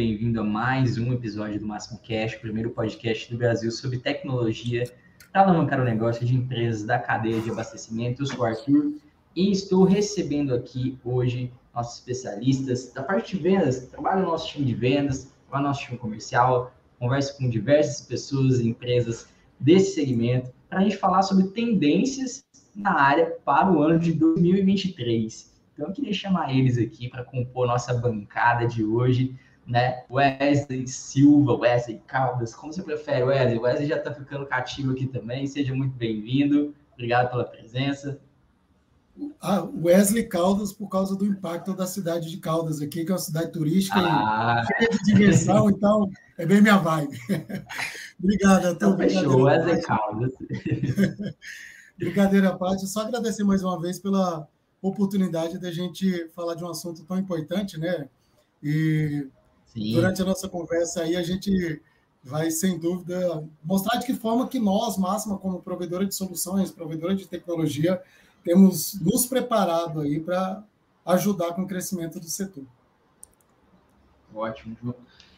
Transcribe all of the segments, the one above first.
Bem-vindo a mais um episódio do Máximo Cash, o primeiro podcast do Brasil sobre tecnologia para alavancar o negócio de empresas da cadeia de abastecimento. Eu sou o Arthur e estou recebendo aqui hoje nossos especialistas da parte de vendas, trabalho no nosso time de vendas, no nosso time comercial, converso com diversas pessoas e empresas desse segmento para a gente falar sobre tendências na área para o ano de 2023. Então, eu queria chamar eles aqui para compor nossa bancada de hoje, né? Wesley Silva, Wesley Caldas, como você prefere, Wesley? Wesley já está ficando cativo aqui também, seja muito bem-vindo, obrigado pela presença. Ah, Wesley Caldas, por causa do impacto da cidade de Caldas aqui, que é uma cidade turística ah. cheia de diversão, então é bem minha vibe. Obrigado, Arthur. Então, fechou, Wesley Caldas. Brincadeira à parte, só agradecer mais uma vez pela oportunidade da gente falar de um assunto tão importante, né? E Sim. durante a nossa conversa aí a gente vai, sem dúvida, mostrar de que forma que nós, Máxima, como provedora de soluções, provedora de tecnologia, temos nos preparado aí para ajudar com o crescimento do setor. Ótimo, João.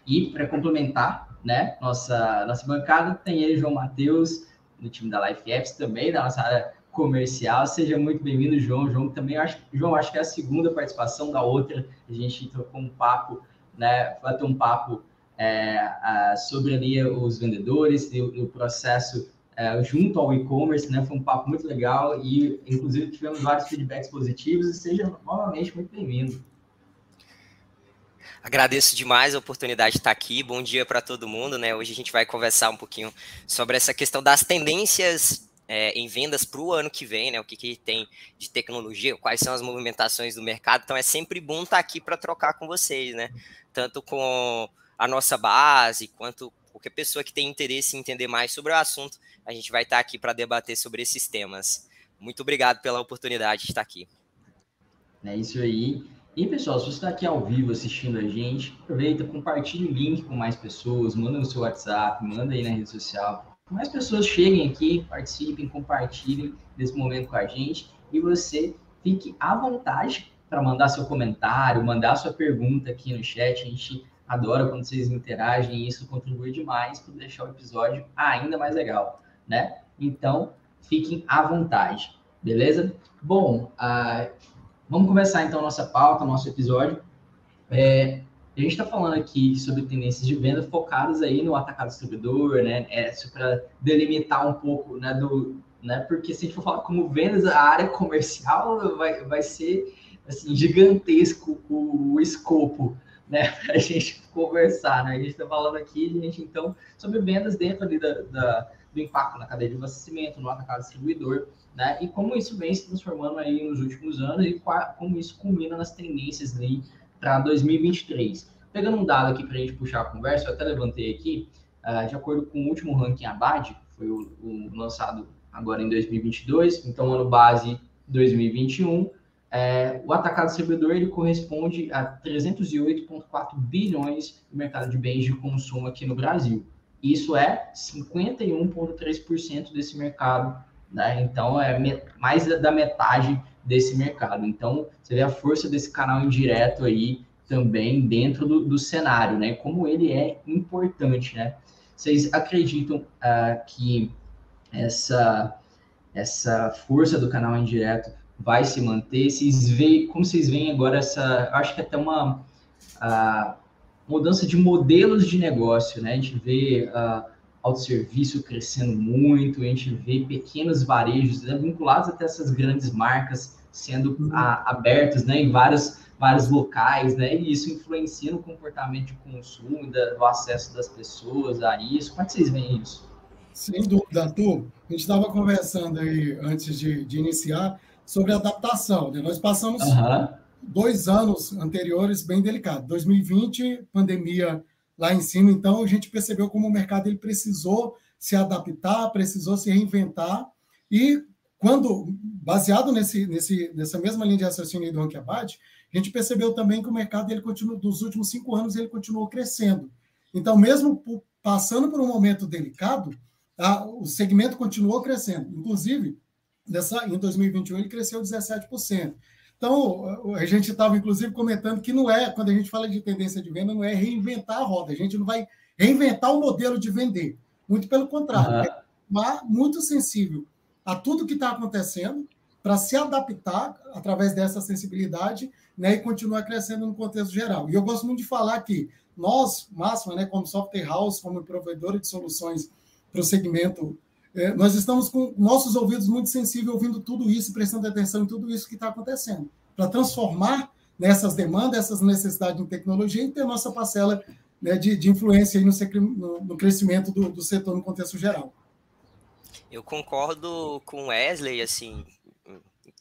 E para complementar, né, nossa, nossa bancada tem ele, João Matheus, no time da Life Apps também, da nossa área comercial. Seja muito bem-vindo, João. João também acho, João, acho que é a segunda participação da outra. A gente trocou um papo, né? Vai ter um papo é, sobre ali os vendedores e o, o processo é, junto ao e-commerce, né? Foi um papo muito legal e, inclusive, tivemos vários feedbacks positivos. E seja novamente muito bem-vindo. Agradeço demais a oportunidade de estar aqui. Bom dia para todo mundo, né? Hoje a gente vai conversar um pouquinho sobre essa questão das tendências é, em vendas para o ano que vem, né? O que, que tem de tecnologia, quais são as movimentações do mercado. Então é sempre bom estar aqui para trocar com vocês, né? Tanto com a nossa base, quanto qualquer pessoa que tem interesse em entender mais sobre o assunto, a gente vai estar aqui para debater sobre esses temas. Muito obrigado pela oportunidade de estar aqui. É isso aí. E pessoal, se você está aqui ao vivo assistindo a gente, aproveita, compartilhe o link com mais pessoas, manda no seu WhatsApp, manda aí na rede social, mais pessoas cheguem aqui, participem, compartilhem desse momento com a gente e você fique à vontade para mandar seu comentário, mandar sua pergunta aqui no chat. A gente adora quando vocês interagem e isso contribui demais para deixar o episódio ainda mais legal, né? Então, fiquem à vontade, beleza? Bom, uh, vamos começar então nossa pauta, nosso episódio. É, a gente está falando aqui sobre tendências de venda focadas aí no atacado distribuidor, né? É para delimitar um pouco, né? Do, né? Porque se a gente for falar como vendas, a área comercial vai, vai ser assim, gigantesco o, o escopo, né? Para a gente conversar, né? A gente está falando aqui, gente, então, sobre vendas dentro ali da, da, do impacto na cadeia de abastecimento, no atacado distribuidor, né? E como isso vem se transformando aí nos últimos anos e como isso culmina nas tendências ali para 2023. Pegando um dado aqui para a gente puxar a conversa, eu até levantei aqui, uh, de acordo com o último ranking Abad, que foi o, o, lançado agora em 2022, então ano base 2021, é, o atacado distribuidor ele corresponde a 308,4 bilhões no mercado de bens de consumo aqui no Brasil. Isso é 51,3% desse mercado, né? Então é mais da metade desse mercado. Então, você vê a força desse canal indireto aí também dentro do, do cenário, né? Como ele é importante, né? Vocês acreditam uh, que essa, essa força do canal indireto vai se manter? Vocês veem, como vocês veem agora essa, acho que até uma uh, mudança de modelos de negócio, né? A gente vê uh, autosserviço crescendo muito, a gente vê pequenos varejos né, vinculados até essas grandes marcas sendo uhum. a, abertos né, em vários, vários locais, né, e isso influencia no comportamento de consumo e do acesso das pessoas a isso. Como é que vocês veem isso? Sem dúvida, Arthur. A gente estava conversando aí antes de, de, iniciar sobre adaptação. Né? Nós passamos uhum. dois anos anteriores bem delicados. 2020, pandemia lá em cima. Então, a gente percebeu como o mercado ele precisou se adaptar, precisou se reinventar. E quando, baseado nesse, nesse, nessa mesma linha de raciocínio do Rankiabad, a gente percebeu também que o mercado, ele continua, dos últimos cinco anos, ele continuou crescendo. Então, mesmo por, passando por um momento delicado, a, o segmento continuou crescendo. Inclusive, nessa, em 2021, ele cresceu 17%. Então, a gente estava, inclusive, comentando que não é, quando a gente fala de tendência de venda, não é reinventar a roda. A gente não vai reinventar o modelo de vender. Muito pelo contrário. Uhum. É mas muito sensível a tudo que está acontecendo para se adaptar através dessa sensibilidade né, e continuar crescendo no contexto geral. E eu gosto muito de falar que nós, Máxima, né, como software house, como provedora de soluções para o segmento é, nós estamos com nossos ouvidos muito sensíveis, ouvindo tudo isso e prestando atenção em tudo isso que está acontecendo, para transformar nessas demandas, essas necessidades de tecnologia e ter nossa parcela né, de, de, influência no, no, no, crescimento do, do setor no contexto geral. Eu concordo com Wesley, assim,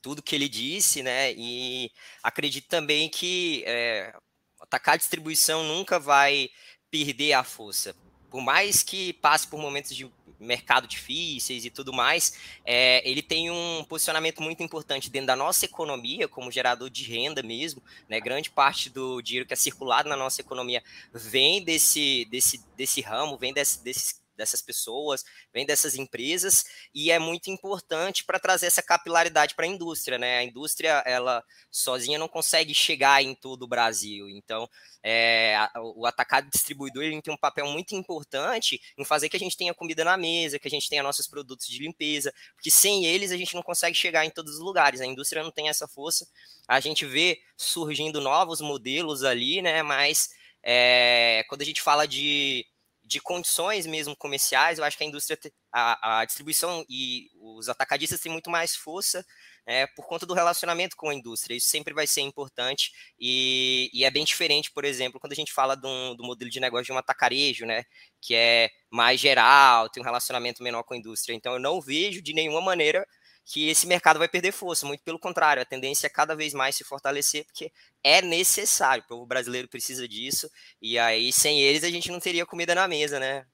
tudo que ele disse, né? E acredito também que é, atacar a distribuição nunca vai perder a força. Por mais que passe por momentos de mercado difíceis e tudo mais, é, ele tem um posicionamento muito importante dentro da nossa economia, como gerador de renda mesmo, né? Grande parte do dinheiro que é circulado na nossa economia vem desse, desse, desse ramo, vem desse, desses dessas pessoas, vem dessas empresas e é muito importante para trazer essa capilaridade para a indústria, né? A indústria ela sozinha não consegue chegar em todo o Brasil, então é, o atacado distribuidor ele tem um papel muito importante em fazer que a gente tenha comida na mesa, que a gente tenha nossos produtos de limpeza, porque sem eles a gente não consegue chegar em todos os lugares. A indústria não tem essa força. A gente vê surgindo novos modelos ali, né? Mas é, quando a gente fala de de condições mesmo comerciais, eu acho que a indústria, a, a distribuição e os atacadistas têm muito mais força é, por conta do relacionamento com a indústria. Isso sempre vai ser importante e, e é bem diferente, por exemplo, quando a gente fala do, do, modelo de negócio de um atacarejo, né, que é mais geral, tem um relacionamento menor com a indústria. Então, eu não vejo de nenhuma maneira que esse mercado vai perder força. Muito pelo contrário, a tendência é cada vez mais se fortalecer, porque é necessário. O povo brasileiro precisa disso. E aí, sem eles, a gente não teria comida na mesa, né?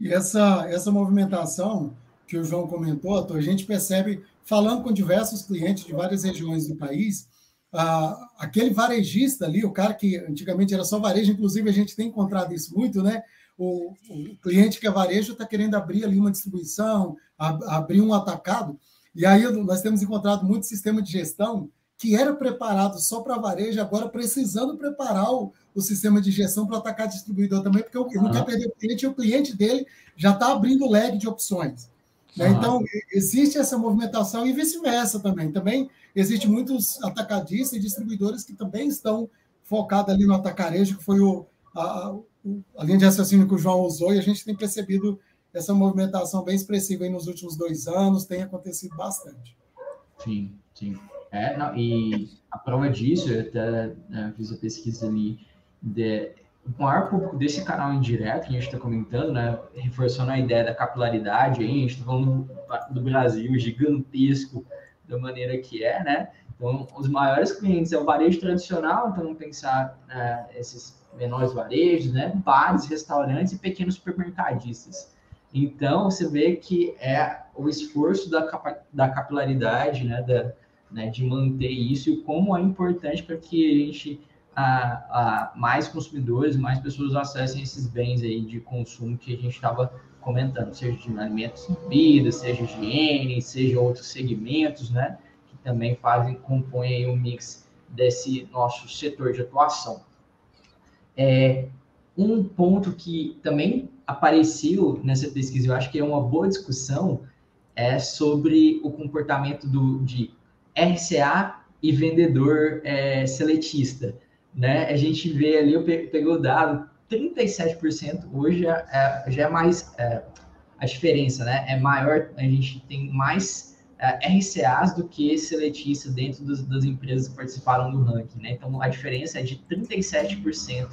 E essa, essa movimentação que o João comentou, a gente percebe, falando com diversos clientes de várias regiões do país, ah, aquele varejista ali, o cara que antigamente era só varejo, inclusive a gente tem encontrado isso muito, né? O, o cliente que é varejo está querendo abrir ali uma distribuição, abrir um atacado. E aí nós temos encontrado muito sistema de gestão que era preparado só para varejo, agora precisando preparar o, o sistema de gestão para atacar distribuidor também, porque ele não quer perder o cliente e o cliente dele já está abrindo o leque de opções. Né? Então, existe essa movimentação e vice-versa também. Também existe muitos atacadistas e distribuidores que também estão focados ali no atacarejo, que foi o, a, a linha de raciocínio que o João usou, e a gente tem percebido essa movimentação bem expressiva nos últimos dois anos, tem acontecido bastante. Sim, sim. É, não, e a prova disso, eu até né, fiz a pesquisa ali, de, o maior público desse canal indireto que a gente está comentando, né, reforçando a ideia da capilaridade, aí, a gente está falando do, Brasil gigantesco da maneira que é, né? Então, os maiores clientes é o varejo tradicional, então pensar né, esses menores varejos, né? Bares, restaurantes e pequenos supermercadistas. Então, você vê que é o esforço da, da capilaridade, né, da, né, de manter isso e como é importante para que a gente, a, a, mais consumidores, mais pessoas acessem esses bens aí de consumo que a gente estava comentando, seja de alimentos e bebidas, seja higiene, seja outros segmentos, né, que também fazem, compõem o mix desse nosso setor de atuação. É, um ponto que também apareceu nessa pesquisa, eu acho que é uma boa discussão, é sobre o comportamento do, de RCA e vendedor é, seletista. Né? A gente vê ali, eu peguei o dado, 37% hoje é, já é mais é, a diferença, né? É maior, a gente tem mais é, RCAs do que seletistas dentro dos, das empresas que participaram do ranking, né? Então a diferença é de 37%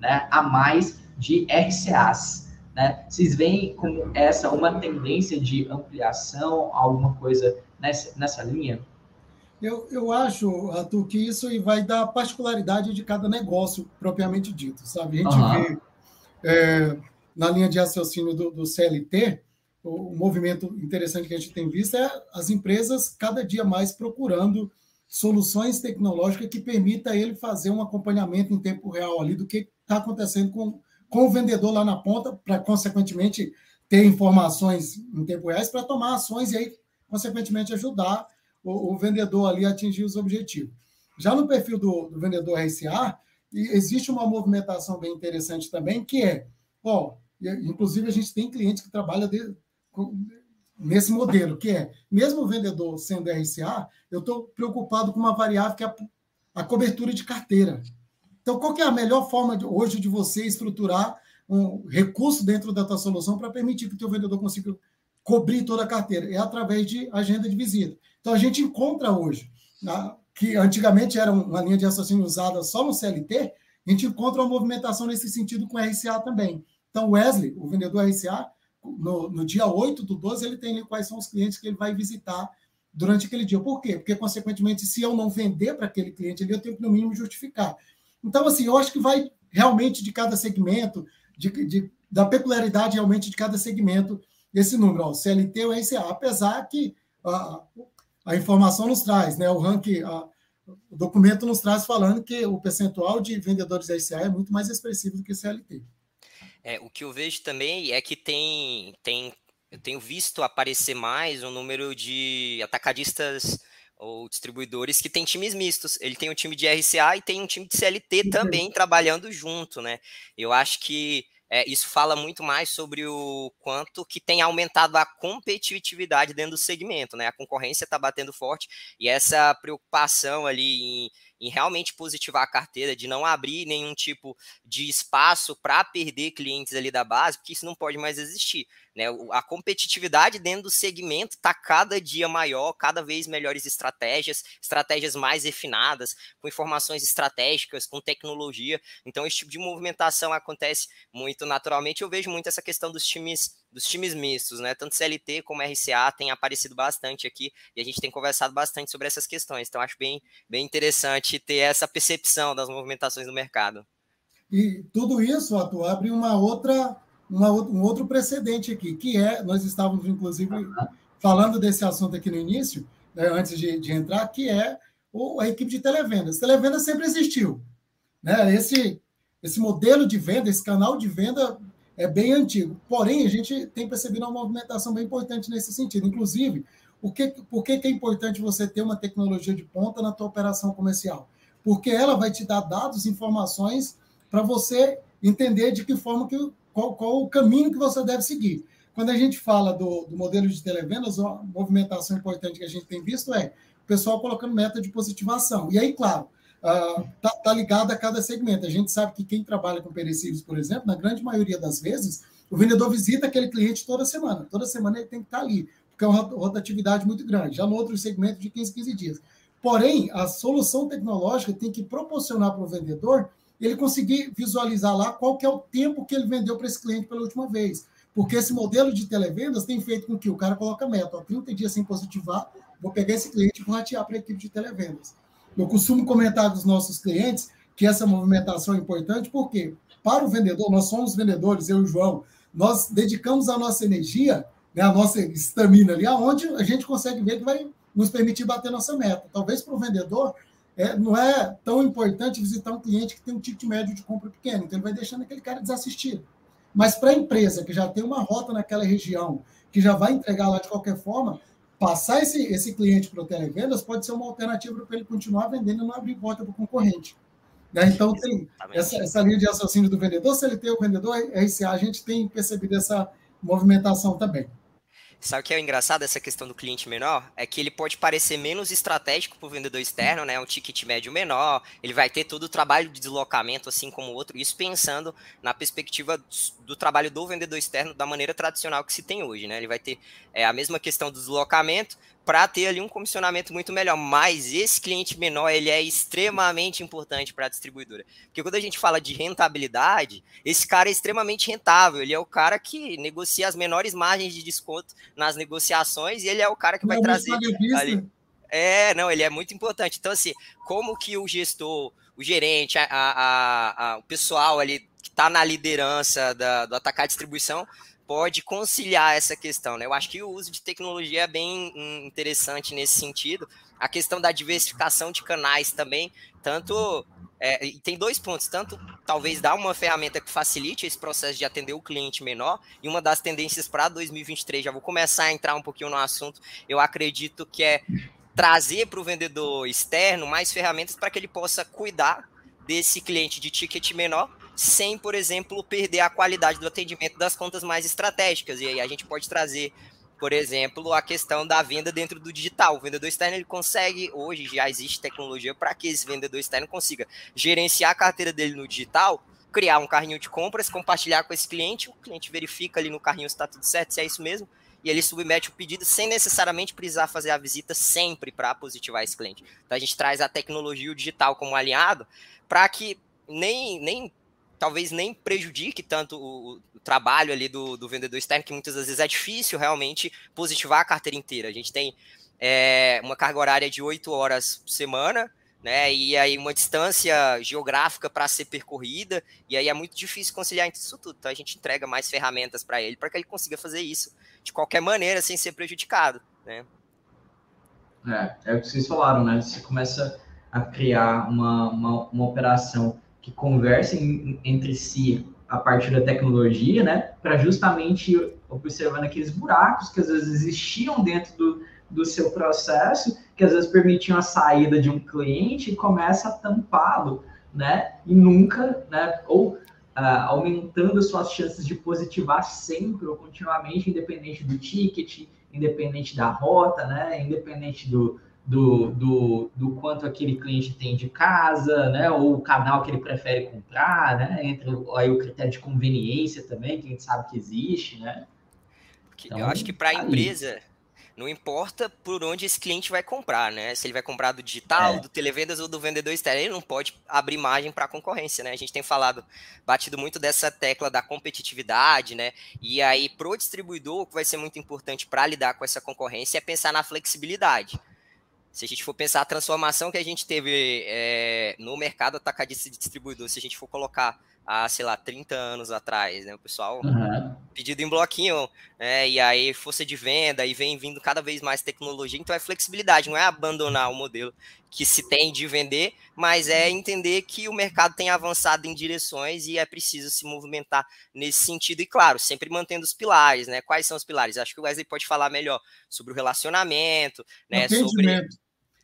né, a mais de RCAs. Né? Vocês veem como essa uma tendência de ampliação, alguma coisa nessa, nessa linha? Eu, eu acho, Arthur, que isso vai dar particularidade de cada negócio propriamente dito, sabe? A gente uhum. vê é, na linha de raciocínio do, do CLT, o, o, movimento interessante que a gente tem visto é as empresas cada dia mais procurando soluções tecnológicas que permita ele fazer um acompanhamento em tempo real ali do que está acontecendo com, com o vendedor lá na ponta, para, consequentemente, ter informações em tempo real para tomar ações e aí, consequentemente, ajudar o, o vendedor ali atingir os objetivos. Já no perfil do, do vendedor RCA, existe uma movimentação bem interessante também, que é, ó, inclusive a gente tem clientes que trabalham de, nesse modelo, que é, mesmo o vendedor sendo RCA, eu estou preocupado com uma variável que é a, a, cobertura de carteira. Então, qual é a melhor forma de, hoje de você estruturar um recurso dentro da tua solução para permitir que o teu vendedor consiga cobrir toda a carteira? É através de agenda de visita. Então, a gente encontra hoje, na, que antigamente era uma linha de raciocínio usada só no CLT, a gente encontra uma movimentação nesse sentido com RCA também. Então, Wesley, o vendedor RCA, no, no dia 8 do 12, ele tem quais são os clientes que ele vai visitar durante aquele dia. Por quê? Porque, consequentemente, se eu não vender para aquele cliente ali, eu tenho que, no mínimo, justificar. Então, assim, eu acho que vai realmente de cada segmento, de, de da peculiaridade realmente de cada segmento, esse número, ó, CLT ou RCA, apesar que a, a informação nos traz, né? O ranking, a, o documento nos traz falando que o percentual de vendedores RCA é muito mais expressivo do que CLT. É, o que eu vejo também é que tem, tem eu tenho visto aparecer mais um número de atacadistas ou distribuidores que tem times mistos. Ele tem um time de RCA e tem um time de CLT também trabalhando junto, né? Eu acho que é, isso fala muito mais sobre o quanto que tem aumentado a competitividade dentro do segmento, né? A concorrência está batendo forte e essa preocupação ali em, em, realmente positivar a carteira, de não abrir nenhum tipo de espaço para perder clientes ali da base, porque isso não pode mais existir. Né? A competitividade dentro do segmento está cada dia maior, cada vez melhores estratégias, estratégias mais refinadas, com informações estratégicas, com tecnologia. Então, esse tipo de movimentação acontece muito naturalmente. Eu vejo muito essa questão dos times dos times mistos, né? Tanto CLT como RCA tem aparecido bastante aqui e a gente tem conversado bastante sobre essas questões. Então, acho bem, bem interessante ter essa percepção das movimentações do mercado. E tudo isso, Atu, abre uma outra uma, um outro precedente aqui, que é, nós estávamos, inclusive, falando desse assunto aqui no início, né, antes de, de, entrar, que é o, a equipe de televendas. Televenda sempre existiu. Né? Esse, esse modelo de venda, esse canal de venda é bem antigo. Porém, a gente tem percebido uma movimentação bem importante nesse sentido. Inclusive, o que, por que, que é importante você ter uma tecnologia de ponta na tua operação comercial? Porque ela vai te dar dados, informações para você entender de que forma que qual, qual o caminho que você deve seguir. Quando a gente fala do, do modelo de televendas, uma movimentação importante que a gente tem visto é o pessoal colocando meta de positivação. E aí, claro, está uh, tá ligado a cada segmento. A gente sabe que quem trabalha com perecíveis, por exemplo, na grande maioria das vezes, o vendedor visita aquele cliente toda semana. Toda semana ele tem que estar tá ali, porque é uma rotatividade muito grande. Já no outro segmento, de 15, 15 dias. Porém, a solução tecnológica tem que proporcionar para o vendedor ele conseguir visualizar lá qual que é o tempo que ele vendeu para esse cliente pela última vez. Porque esse modelo de televendas tem feito com que o cara coloca meta, ó, 30 dias sem positivar, vou pegar esse cliente e vou ratear para a equipe de televendas. Eu costumo comentar com os nossos clientes que essa movimentação é importante, porque para o vendedor, nós somos vendedores, eu e o João, nós dedicamos a nossa energia, né, a nossa estamina ali, aonde a gente consegue ver que vai nos permitir bater nossa meta. Talvez para o vendedor é, não é tão importante visitar um cliente que tem um ticket médio de compra pequeno, então ele vai deixando aquele cara desassistido. Mas para a empresa que já tem uma rota naquela região, que já vai entregar lá de qualquer forma, passar esse, esse cliente para o televendas pode ser uma alternativa para ele continuar vendendo e não abrir porta para o concorrente. Né? Então, tem essa, essa linha de raciocínio do vendedor, se ele tem o vendedor RCA, a gente tem percebido essa movimentação também. Sabe o que é engraçado essa questão do cliente menor? É que ele pode parecer menos estratégico para o vendedor externo, né? Um ticket médio menor, ele vai ter todo o trabalho de deslocamento, assim como o outro, isso pensando na perspectiva do trabalho do vendedor externo da maneira tradicional que se tem hoje, né? Ele vai ter é, a mesma questão do deslocamento, para ter ali um comissionamento muito melhor. Mas esse cliente menor ele é extremamente importante para a distribuidora. Porque quando a gente fala de rentabilidade, esse cara é extremamente rentável. Ele é o cara que negocia as menores margens de desconto nas negociações e ele é o cara que vai trazer ali. É, não, ele é muito importante. Então, assim, como que o gestor, o gerente, a, a, a, o pessoal ali que está na liderança da, do atacar distribuição pode conciliar essa questão. Né? Eu acho que o uso de tecnologia é bem interessante nesse sentido. A questão da diversificação de canais também, tanto. É, tem dois pontos, tanto talvez dar uma ferramenta que facilite esse processo de atender o cliente menor, e uma das tendências para 2023, já vou começar a entrar um pouquinho no assunto, eu acredito que é trazer para o vendedor externo mais ferramentas para que ele possa cuidar desse cliente de ticket menor, sem, por exemplo, perder a qualidade do atendimento das contas mais estratégicas. E aí a gente pode trazer, por exemplo, a questão da venda dentro do digital. O vendedor externo ele consegue, hoje já existe tecnologia para que esse vendedor externo consiga gerenciar a carteira dele no digital, criar um carrinho de compras, compartilhar com esse cliente, o cliente verifica ali no carrinho se está tudo certo, se é isso mesmo, e ele submete o pedido sem necessariamente precisar fazer a visita sempre para positivar esse cliente. Então a gente traz a tecnologia e o digital como aliado para que nem, nem talvez nem prejudique tanto o, o trabalho ali do, do, vendedor externo, que muitas vezes é difícil realmente positivar a carteira inteira. A gente tem é, uma carga horária de oito horas por semana, né? E aí uma distância geográfica para ser percorrida, e aí é muito difícil conciliar isso tudo. Então a gente entrega mais ferramentas para ele para que ele consiga fazer isso de qualquer maneira sem ser prejudicado, né? É, é o que vocês falaram, né? Você começa a criar uma, uma, uma operação que converse entre si a partir da tecnologia, né? Para justamente observando aqueles buracos que às vezes existiam dentro do, do seu processo, que às vezes permitiam a saída de um cliente e começa a tampá-lo, né? E nunca, né? Ou uh, aumentando suas chances de positivar sempre ou continuamente, independente do ticket, independente da rota, né? Independente do, do, do, do quanto aquele cliente tem de casa, né? Ou o canal que ele prefere comprar, né? Entre aí o critério de conveniência também, que a gente sabe que existe, né? Então, eu acho que para a tá empresa não importa por onde esse cliente vai comprar, né? Se ele vai comprar do digital, é. do televendas ou do vendedor externo, ele não pode abrir margem para a concorrência, né? A gente tem falado, batido muito dessa tecla da competitividade, né? E aí, pro distribuidor, o que vai ser muito importante para lidar com essa concorrência é pensar na flexibilidade. Se a gente for pensar a transformação que a gente teve é, no mercado atacadista de distribuidor, se a gente for colocar há, sei lá, 30 anos atrás, né? O pessoal uhum. pedido em bloquinho, né? E aí força de venda, e vem vindo cada vez mais tecnologia, então é flexibilidade, não é abandonar o modelo que se tem de vender, mas é entender que o mercado tem avançado em direções e é preciso se movimentar nesse sentido. E claro, sempre mantendo os pilares, né? Quais são os pilares? Acho que o Wesley pode falar melhor sobre o relacionamento, né? Sobre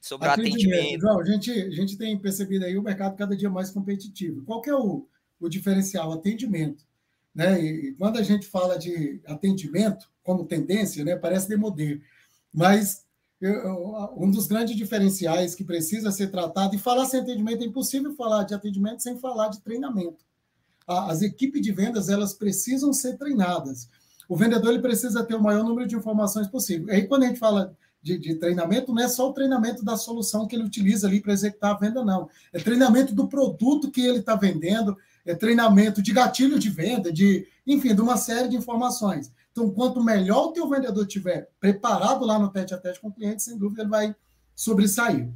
sobre atendimento. atendimento. João, a gente, a gente tem percebido aí o mercado cada dia mais competitivo. Qual que é o, o diferencial atendimento. Né? E quando a gente fala de atendimento como tendência, né, parece demoder, mas eu, um dos grandes diferenciais que precisa ser tratado, e falar sem atendimento é impossível falar de atendimento sem falar de treinamento. As equipes de vendas elas precisam ser treinadas. O vendedor ele precisa ter o maior número de informações possível. Aí quando a gente fala de, de, treinamento, não é só o treinamento da solução que ele utiliza ali para executar a venda, não. É treinamento do produto que ele está vendendo, é, treinamento de gatilho de venda, de, enfim, de uma série de informações. Então, quanto melhor o teu vendedor tiver preparado lá no tete a tete com o cliente, sem dúvida ele vai sobressair.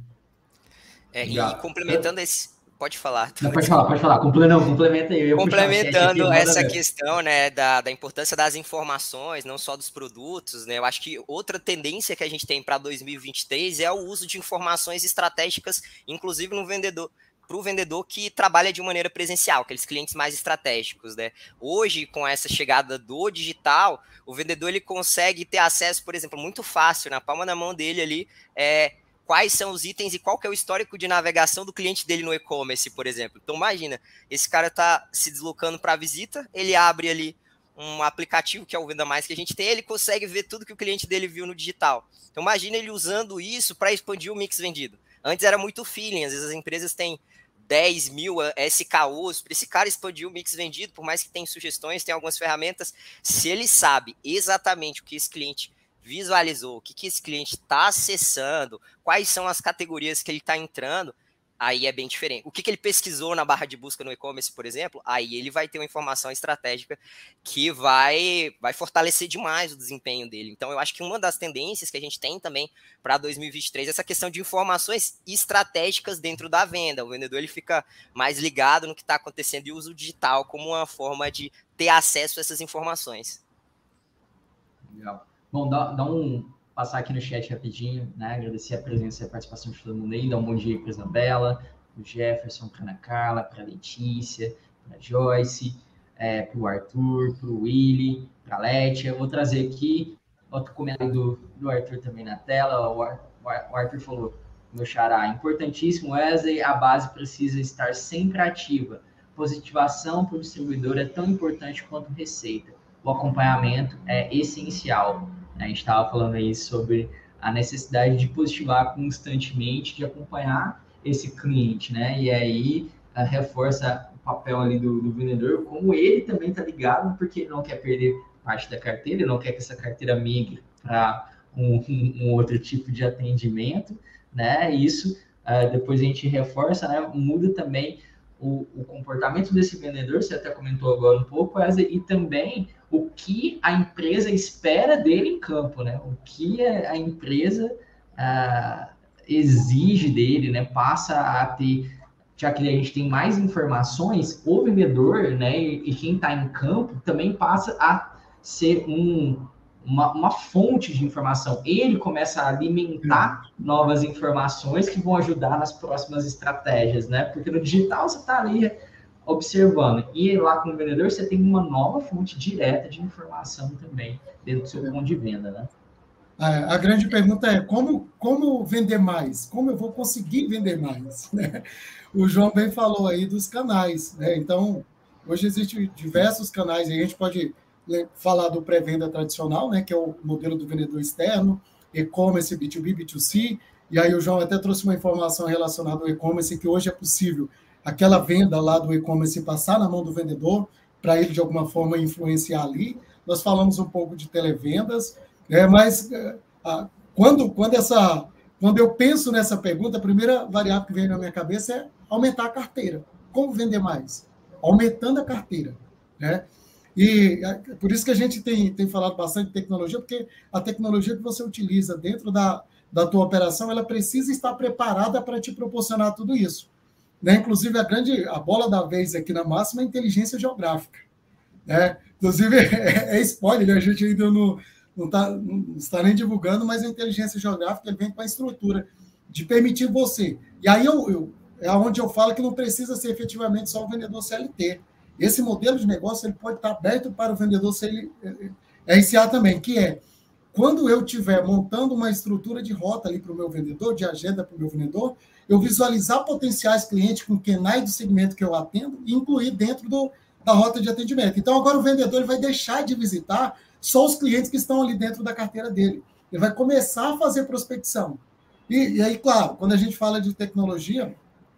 É, e complementando esse, pode falar. Não, pode falar, pode falar. Complementa, complementa aí. Complementando aqui, essa questão né, da, da importância das informações, não só dos produtos, né? Eu acho que outra tendência que a gente tem para 2023 é o uso de informações estratégicas, inclusive no vendedor para o vendedor que trabalha de maneira presencial, aqueles clientes mais estratégicos, né? Hoje, com essa chegada do digital, o vendedor ele consegue ter acesso, por exemplo, muito fácil, na palma da mão dele ali, é, quais são os itens e qual que é o histórico de navegação do cliente dele no e-commerce, por exemplo. Então, imagina, esse cara está se deslocando para a visita, ele abre ali um aplicativo que é o Venda Mais que a gente tem, ele consegue ver tudo que o cliente dele viu no digital. Então, imagina ele usando isso para expandir o mix vendido. Antes era muito feeling, às vezes as empresas têm 10 mil SKUs, para esse cara expandir o mix vendido, por mais que tenha sugestões, tem algumas ferramentas, se ele sabe exatamente o que esse cliente visualizou, o que, que esse cliente está acessando, quais são as categorias que ele está entrando, aí é bem diferente. O que, que ele pesquisou na barra de busca no e-commerce, por exemplo, aí ele vai ter uma informação estratégica que vai, vai fortalecer demais o desempenho dele. Então, eu acho que uma das tendências que a gente tem também para 2023 é essa questão de informações estratégicas dentro da venda. O vendedor ele fica mais ligado no que está acontecendo e usa o digital como uma forma de ter acesso a essas informações. Legal. Bom, dá, dá um, passar aqui no chat rapidinho, né? Agradecer a presença e a participação de todo mundo aí, dar um bom dia para a Isabela, para o Jefferson, para a Ana Carla, para a Letícia, para a Joyce, é, para o Arthur, para o Willy, para a Letia. Eu vou trazer aqui outro comentário do, do Arthur também na tela. O, o Arthur falou, meu xará, importantíssimo, Wesley, a base precisa estar sempre ativa. Positivação para o distribuidor é tão importante quanto receita. O acompanhamento é essencial. A gente estava falando aí sobre a necessidade de positivar constantemente, de acompanhar esse cliente, né? E aí uh, reforça o papel ali do, do vendedor, como ele também está ligado, porque ele não quer perder parte da carteira, ele não quer que essa carteira migre para um, um, outro tipo de atendimento, né? Isso uh, depois a gente reforça, né? Muda também o, o, comportamento desse vendedor, você até comentou agora um pouco, e também o que a empresa espera dele em campo, né? O que a empresa uh, exige dele, né? Passa a ter, já que a gente tem mais informações, o vendedor, né? E quem está em campo também passa a ser um, uma, uma, fonte de informação. Ele começa a alimentar novas informações que vão ajudar nas próximas estratégias, né? Porque no digital você está ali observando. E lá com o vendedor você tem uma nova fonte direta de informação também dentro do seu ponto de venda, né? A, a grande pergunta é como, como vender mais? Como eu vou conseguir vender mais? Né? O João bem falou aí dos canais, né? Então, hoje existem diversos canais, e a gente pode falar do pré-venda tradicional, né, que é o modelo do vendedor externo, e-commerce, B2B, B2C, e aí o João até trouxe uma informação relacionada ao e-commerce, que hoje é possível aquela venda lá do e-commerce passar na mão do vendedor, para ele de alguma forma influenciar ali. Nós falamos um pouco de televendas, né, mas é, quando, quando, essa, quando eu penso nessa pergunta, a primeira variável que vem na minha cabeça é aumentar a carteira. Como vender mais? Aumentando a carteira. Né? E é, por isso que a gente tem, tem falado bastante de tecnologia, porque a tecnologia que você utiliza dentro da, da tua operação, ela precisa estar preparada para te proporcionar tudo isso. Né? Inclusive, a grande a bola da vez aqui na máxima é a inteligência geográfica. Né? Inclusive, é, é spoiler, né? a gente ainda não, não, tá, não está nem divulgando, mas a inteligência geográfica vem com a estrutura de permitir você. E aí eu, eu, é onde eu falo que não precisa ser efetivamente só o vendedor CLT esse modelo de negócio ele pode estar aberto para o vendedor ser RCA também, que é quando eu estiver montando uma estrutura de rota ali para o meu vendedor, de agenda para o meu vendedor, eu visualizar potenciais clientes com canais do segmento que eu atendo e incluir dentro do, da rota de atendimento. Então, agora o vendedor ele vai deixar de visitar só os clientes que estão ali dentro da carteira dele. Ele vai começar a fazer prospecção. E, e aí, claro, quando a gente fala de tecnologia,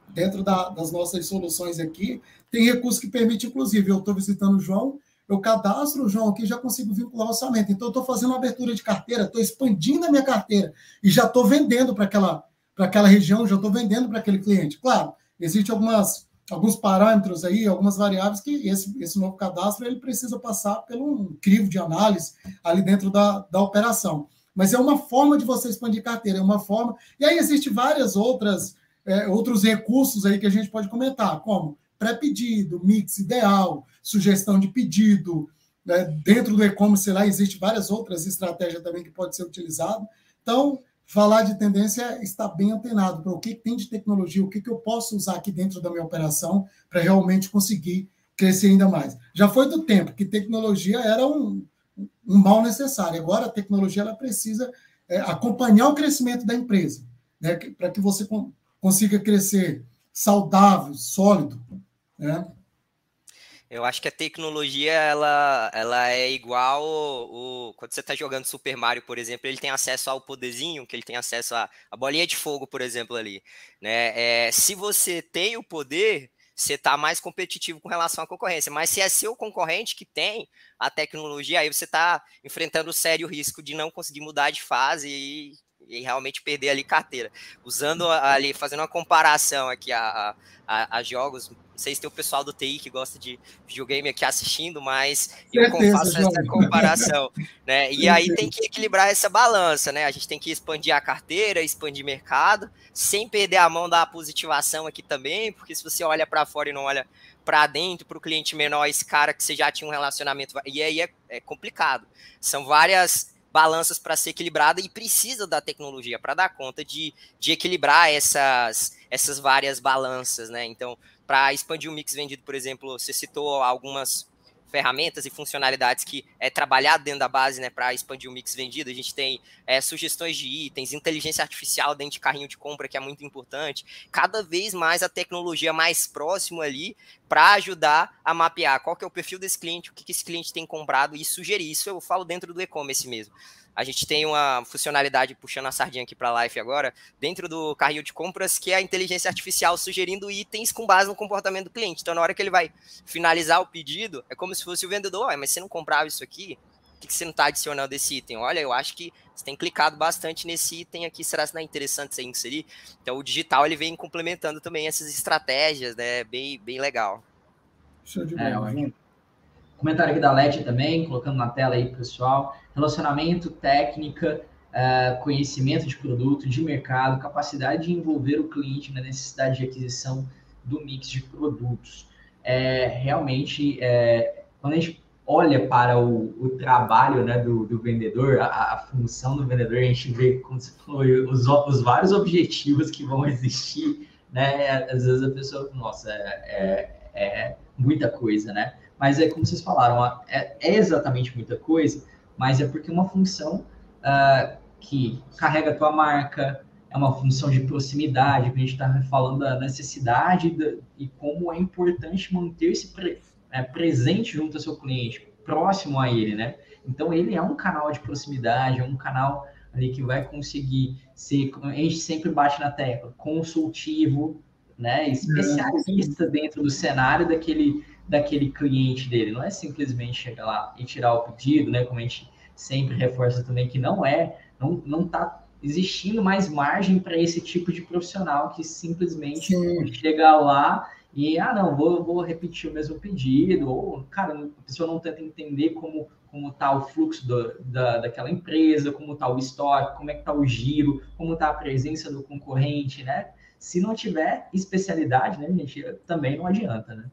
dentro da, das nossas soluções aqui, tem recurso que permite, inclusive, eu estou visitando o João, eu cadastro o João aqui já consigo vincular o orçamento. Então, eu estou fazendo uma abertura de carteira, estou expandindo a minha carteira e já estou vendendo para aquela, aquela região, já estou vendendo para aquele cliente. Claro, existem algumas, alguns parâmetros aí, algumas variáveis que esse, esse novo cadastro ele precisa passar por um crivo de análise ali dentro da, da operação. Mas é uma forma de você expandir carteira, é uma forma. E aí existem várias outras, é, outros recursos aí que a gente pode comentar, como pré-pedido, mix ideal, sugestão de pedido. Né? Dentro do e-commerce lá existe várias outras estratégias também que pode ser utilizado. Então, falar de tendência estar bem antenado para o que tem de tecnologia, o que, que eu posso usar aqui dentro da minha operação para realmente conseguir crescer ainda mais. Já foi do tempo que tecnologia era um, um mal necessário. Agora a tecnologia ela precisa é, acompanhar o crescimento da empresa, né? para que você consiga crescer saudável, sólido, né? Eu acho que a tecnologia ela, ela é igual o, quando você está jogando Super Mario, por exemplo, ele tem acesso ao poderzinho, que ele tem acesso à, à bolinha de fogo, por exemplo, ali. Né? É, se você tem o poder, você está mais competitivo com relação à concorrência. Mas se é seu concorrente que tem a tecnologia, aí você está enfrentando sério risco de não conseguir mudar de fase e e realmente perder ali carteira. Usando ali, fazendo uma comparação aqui a, a, a, jogos, não sei se tem o pessoal do TI que gosta de videogame aqui assistindo, mas eu faço essa comparação, né? E aí tem que equilibrar essa balança, né? A gente tem que expandir a carteira, expandir mercado, sem perder a mão da positivação aqui também, porque se você olha para fora e não olha para dentro, para o cliente menor, esse cara que você já tinha um relacionamento, e aí é, é complicado. São várias balanças para ser equilibrada e precisa da tecnologia para dar conta de, de equilibrar essas, essas várias balanças, né? Então, para expandir o mix vendido, por exemplo, você citou algumas ferramentas e funcionalidades que é trabalhado dentro da base, né, para expandir o mix vendido. A gente tem é, sugestões de itens, inteligência artificial dentro de carrinho de compra, que é muito importante. Cada vez mais a tecnologia mais próxima ali para ajudar a mapear qual que é o perfil desse cliente, o que, que esse cliente tem comprado e sugerir. Isso eu falo dentro do e-commerce mesmo. A gente tem uma funcionalidade puxando a sardinha aqui para a Life agora, dentro do carrinho de compras, que é a inteligência artificial sugerindo itens com base no comportamento do cliente. Então, na hora que ele vai finalizar o pedido, é como se fosse o vendedor, mas você não comprava isso aqui? Por que você não está adicionando esse item? Olha, eu acho que você tem clicado bastante nesse item aqui, será que não é interessante você inserir? Então, o digital ele vem complementando também essas estratégias, né? Bem, bem legal. Show de bola. É, Comentário aqui da Leti também, colocando na tela aí, pessoal. Relacionamento, técnica, uh, conhecimento de produto, de mercado, capacidade de envolver o cliente na necessidade de aquisição do mix de produtos. É, realmente, é, quando a gente olha para o, o trabalho né, do, do vendedor, a, a, função do vendedor, a gente vê, como você falou, os, os vários objetivos que vão existir, né? Às vezes a pessoa, nossa, é, é, é muita coisa, né? Mas é como vocês falaram, é, é exatamente muita coisa, mas é porque uma função uh, que carrega a tua marca, é uma função de proximidade, que a gente está falando da necessidade da, e como é importante manter-se pre, é, presente junto ao seu cliente, próximo a ele, né? Então, ele é um canal de proximidade, é um canal ali que vai conseguir ser, a gente sempre bate na tecla, consultivo, né? Especialista dentro do cenário daquele daquele cliente dele. Não é simplesmente chegar lá e tirar o pedido, né? Como a gente sempre reforça também que não é, não não está existindo mais margem para esse tipo de profissional que simplesmente Sim. chega lá e ah não vou, vou repetir o mesmo pedido ou cara a pessoa não tenta entender como como está o fluxo do, da, daquela empresa como está o estoque como é que está o giro como está a presença do concorrente né se não tiver especialidade né gente também não adianta né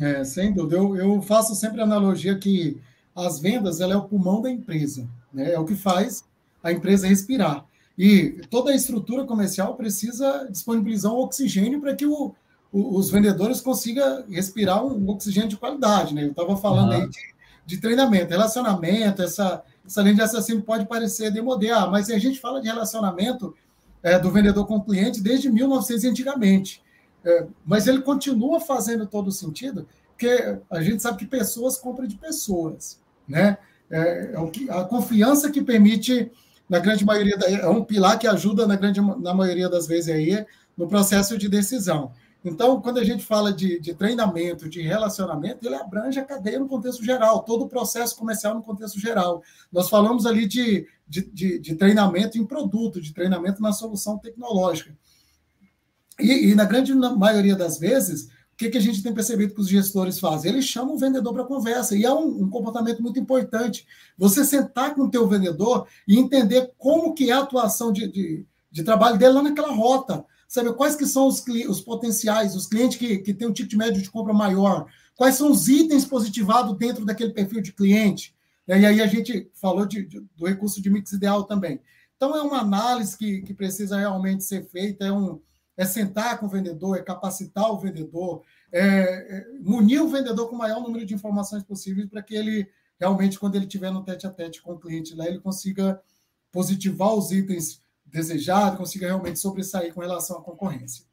é, sem dúvida. Eu, eu, faço sempre a analogia que as vendas ela é o pulmão da empresa, né? é o que faz a empresa respirar. E toda a estrutura comercial precisa disponibilizar um oxigênio para que o, o, os vendedores consigam respirar um oxigênio de qualidade. Né? Eu estava falando uhum. aí de, de, treinamento, relacionamento, essa, essa linha de assassino pode parecer demodé, ah, mas a gente fala de relacionamento é, do vendedor com o cliente desde 1900 antigamente. É, mas ele continua fazendo todo sentido, porque a gente sabe que pessoas compram de pessoas, né? É, é o que, a confiança que permite, na grande maioria, da, é um pilar que ajuda na grande na maioria das vezes aí no processo de decisão. Então, quando a gente fala de, de, treinamento, de relacionamento, ele abrange a cadeia no contexto geral, todo o processo comercial no contexto geral. Nós falamos ali de, de, de, de treinamento em produto, de treinamento na solução tecnológica. E, e, na grande maioria das vezes, o que, que a gente tem percebido que os gestores fazem? Eles chamam o vendedor para conversa, e é um, um, comportamento muito importante. Você sentar com o teu vendedor e entender como que é a atuação de, de, de trabalho dele lá naquela rota. Sabe, quais que são os, os potenciais, os clientes que, que têm um ticket médio de compra maior, quais são os itens positivados dentro daquele perfil de cliente. E aí a gente falou de, de, do recurso de mix ideal também. Então, é uma análise que, que precisa realmente ser feita, é um é sentar com o vendedor, é capacitar o vendedor, é, é munir o vendedor com o maior número de informações possíveis para que ele realmente, quando ele estiver no tete a tete com o cliente lá, ele consiga positivar os itens desejados, consiga realmente sobressair com relação à concorrência.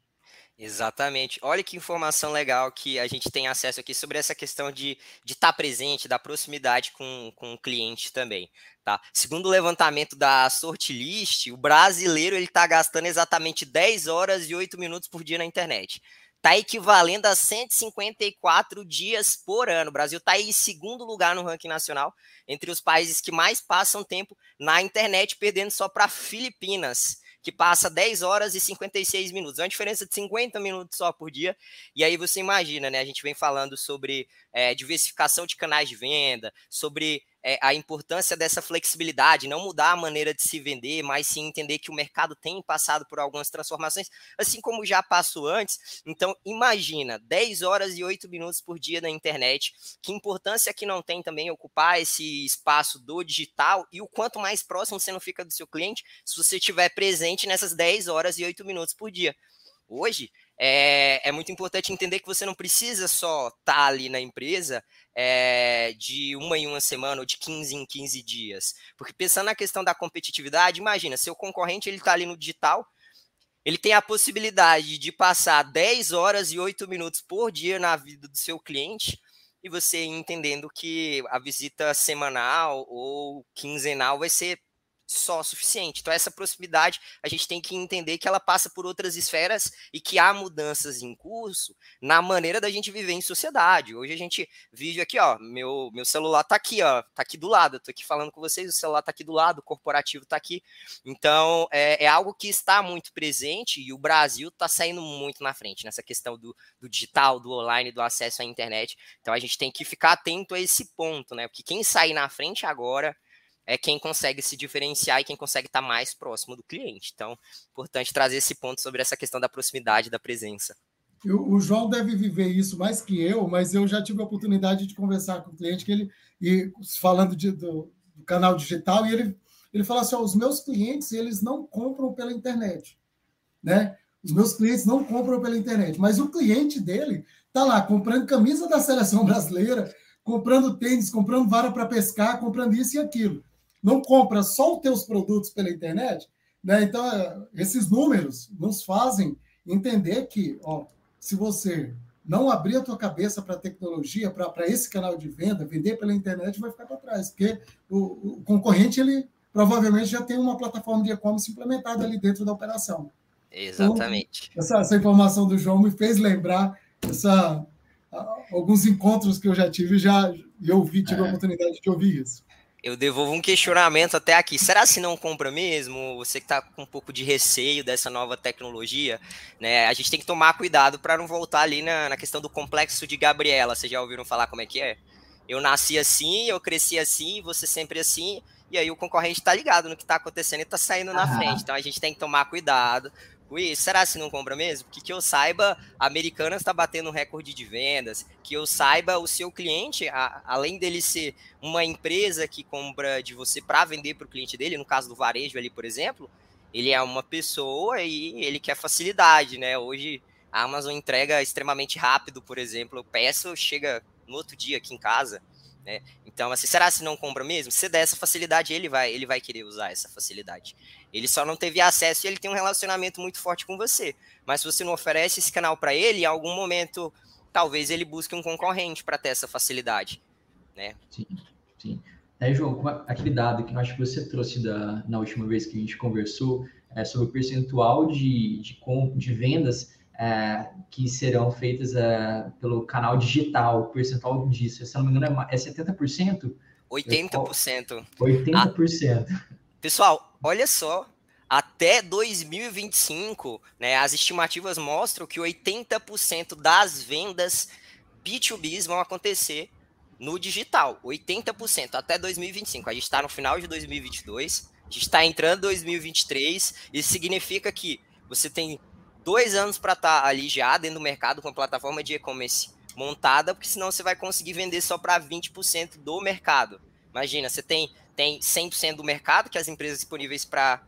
Exatamente. Olha que informação legal que a gente tem acesso aqui sobre essa questão de estar tá presente, da proximidade com, com o cliente também. Tá? Segundo o levantamento da Sortlist, o brasileiro ele está gastando exatamente 10 horas e 8 minutos por dia na internet. Está equivalendo a 154 dias por ano. O Brasil está em segundo lugar no ranking nacional, entre os países que mais passam tempo na internet, perdendo só para Filipinas que passa 10 horas e 56 minutos. É uma diferença de 50 minutos só por dia. E aí você imagina, né? A gente vem falando sobre é, diversificação de canais de venda, sobre é, a importância dessa flexibilidade, não mudar a maneira de se vender, mas sim entender que o mercado tem passado por algumas transformações, assim como já passou antes. Então, imagina, 10 horas e 8 minutos por dia na internet, que importância que não tem também ocupar esse espaço do digital e o quanto mais próximo você não fica do seu cliente se você estiver presente nessas 10 horas e 8 minutos por dia. Hoje, é, é muito importante entender que você não precisa só estar tá ali na empresa é, de uma em uma semana ou de 15 em 15 dias. Porque pensando na questão da competitividade, imagina, seu concorrente ele está ali no digital, ele tem a possibilidade de passar 10 horas e 8 minutos por dia na vida do seu cliente e você entendendo que a visita semanal ou quinzenal vai ser só suficiente. Então, essa proximidade, a gente tem que entender que ela passa por outras esferas e que há mudanças em curso na maneira da gente viver em sociedade. Hoje a gente vive aqui, ó, meu, meu celular tá aqui, ó, tá aqui do lado, eu tô aqui falando com vocês, o celular tá aqui do lado, o corporativo tá aqui. Então, é, é algo que está muito presente e o Brasil tá saindo muito na frente nessa questão do, do digital, do online, do acesso à internet. Então, a gente tem que ficar atento a esse ponto, né? Porque quem sair na frente agora é quem consegue se diferenciar e quem consegue estar mais próximo do cliente. Então, importante trazer esse ponto sobre essa questão da proximidade, da presença. O, João deve viver isso mais que eu, mas eu já tive a oportunidade de conversar com o cliente que ele e falando de, do, do, canal digital e ele ele fala assim: os meus clientes eles não compram pela internet, né? Os meus clientes não compram pela internet, mas o cliente dele tá lá comprando camisa da seleção brasileira, comprando tênis, comprando vara para pescar, comprando isso e aquilo não compra só os teus produtos pela internet, né? Então, é, esses números nos fazem entender que, ó, se você não abrir a tua cabeça para a tecnologia, para esse canal de venda, vender pela internet, vai ficar para trás, porque o, o, concorrente, ele provavelmente já tem uma plataforma de e-commerce implementada ali dentro da operação. Exatamente. Então, essa, essa, informação do João me fez lembrar essa, alguns encontros que eu já tive, já eu ouvi, tive é. a oportunidade de ouvir isso eu devolvo um questionamento até aqui. Será se não compra mesmo? Você que está com um pouco de receio dessa nova tecnologia, né? A gente tem que tomar cuidado para não voltar ali na, na questão do complexo de Gabriela. Vocês já ouviram falar como é que é? Eu nasci assim, eu cresci assim, você sempre assim, e aí o concorrente está ligado no que está acontecendo e está saindo na frente. Então a gente tem que tomar cuidado Ui, será se não compra mesmo? Porque que eu saiba, a Americanas está batendo um recorde de vendas. Que eu saiba, o seu cliente, a, além dele ser uma empresa que compra de você para vender para o cliente dele, no caso do varejo ali, por exemplo, ele é uma pessoa e ele quer facilidade, né? Hoje a Amazon entrega extremamente rápido, por exemplo. Eu peço, chega no outro dia aqui em casa. Né? Então, assim, será se não compra mesmo? Se der essa facilidade, ele vai, ele vai querer usar essa facilidade. Ele só não teve acesso e ele tem um relacionamento muito forte com você. Mas se você não oferece esse canal para ele, em algum momento, talvez ele busque um concorrente para ter essa facilidade, né? Sim, sim. É, João, aquele dado que eu acho que você trouxe da, na última vez que a gente conversou é, sobre o percentual de, de, de vendas é, que serão feitas é, pelo canal digital, o percentual disso, se não me engano, é 70%? 80%. 80%. Ah, pessoal, olha só, até 2025, né, as estimativas mostram que 80% das vendas B2B vão acontecer no digital, 80% até 2025. A gente está no final de 2022, a gente está entrando em 2023, isso significa que você tem dois anos para estar tá ali já dentro do mercado com a plataforma de e-commerce montada, porque senão você vai conseguir vender só para 20% do mercado. Imagina, você tem, tem 100% do mercado, que as empresas disponíveis para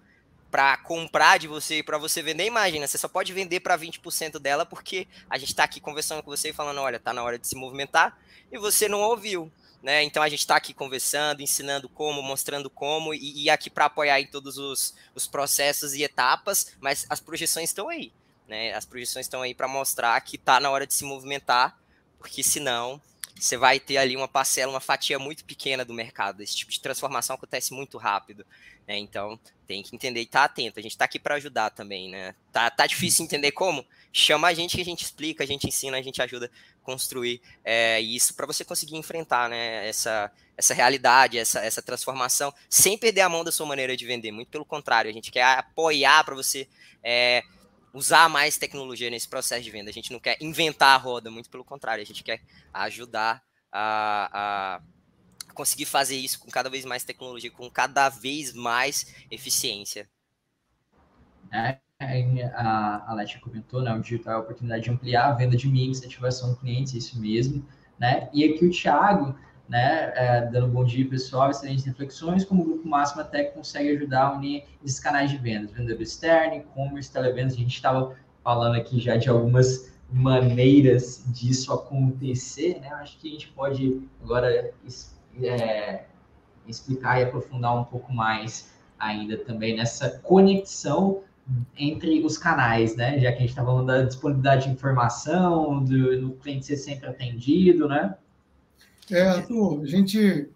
para comprar de você e para você vender, imagina, você só pode vender para 20% dela porque a gente está aqui conversando com você e falando, olha, tá na hora de se movimentar e você não ouviu, né? Então a gente está aqui conversando, ensinando como, mostrando como e, e aqui para apoiar em todos os, os processos e etapas, mas as projeções estão aí. Né? As projeções estão aí para mostrar que está na hora de se movimentar, porque senão você vai ter ali uma parcela, uma fatia muito pequena do mercado. Esse tipo de transformação acontece muito rápido. Né? Então, tem que entender e estar tá atento. A gente está aqui para ajudar também. Né? Tá, tá difícil entender como? Chama a gente que a gente explica, a gente ensina, a gente ajuda a construir é, isso para você conseguir enfrentar né, essa, essa realidade, essa, essa transformação, sem perder a mão da sua maneira de vender. Muito pelo contrário, a gente quer apoiar para você. É, usar mais tecnologia nesse processo de venda. A gente não quer inventar a roda, muito pelo contrário, a gente quer ajudar a, a conseguir fazer isso com cada vez mais tecnologia, com cada vez mais eficiência. É, a, a Letia comentou, né? O digital é a oportunidade de ampliar a venda de mix, ativação do cliente, isso mesmo, né? E aqui o Thiago né, é, dando bom dia pessoal, excelentes reflexões, como o Grupo Máximo até consegue ajudar a unir esses canais de vendas, vendedor externo, e-commerce, televendas, a gente estava falando aqui já de algumas maneiras disso acontecer, né? Acho que a gente pode agora é, explicar e aprofundar um pouco mais ainda também nessa conexão entre os canais, né? Já que a gente está falando da disponibilidade de informação, do, do, cliente ser sempre atendido, né? É, Arthur, a gente,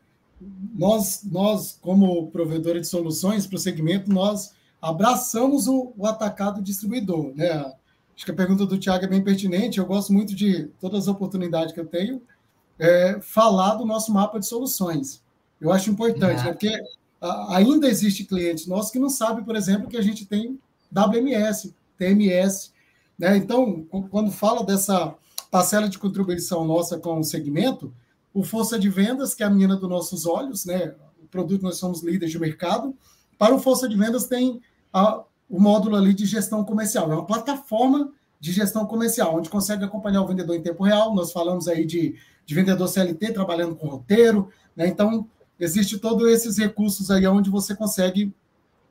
nós, nós como provedores de soluções para o segmento, nós abraçamos o, o atacado distribuidor, né? Acho que a pergunta do Tiago é bem pertinente. Eu gosto muito de todas as oportunidades que eu tenho é, falar do nosso mapa de soluções. Eu acho importante, né? porque ainda existe clientes nossos que não sabem, por exemplo, que a gente tem WMS, TMS. Né? Então, quando fala dessa parcela de contribuição nossa com o segmento, o Força de Vendas, que é a menina dos nossos olhos, né? o produto nós somos líderes de mercado, para o Força de Vendas tem a, o módulo ali de gestão comercial. É uma plataforma de gestão comercial, onde consegue acompanhar o vendedor em tempo real. Nós falamos aí de, de vendedor CLT trabalhando com roteiro, né? Então, existe todos esses recursos aí onde você consegue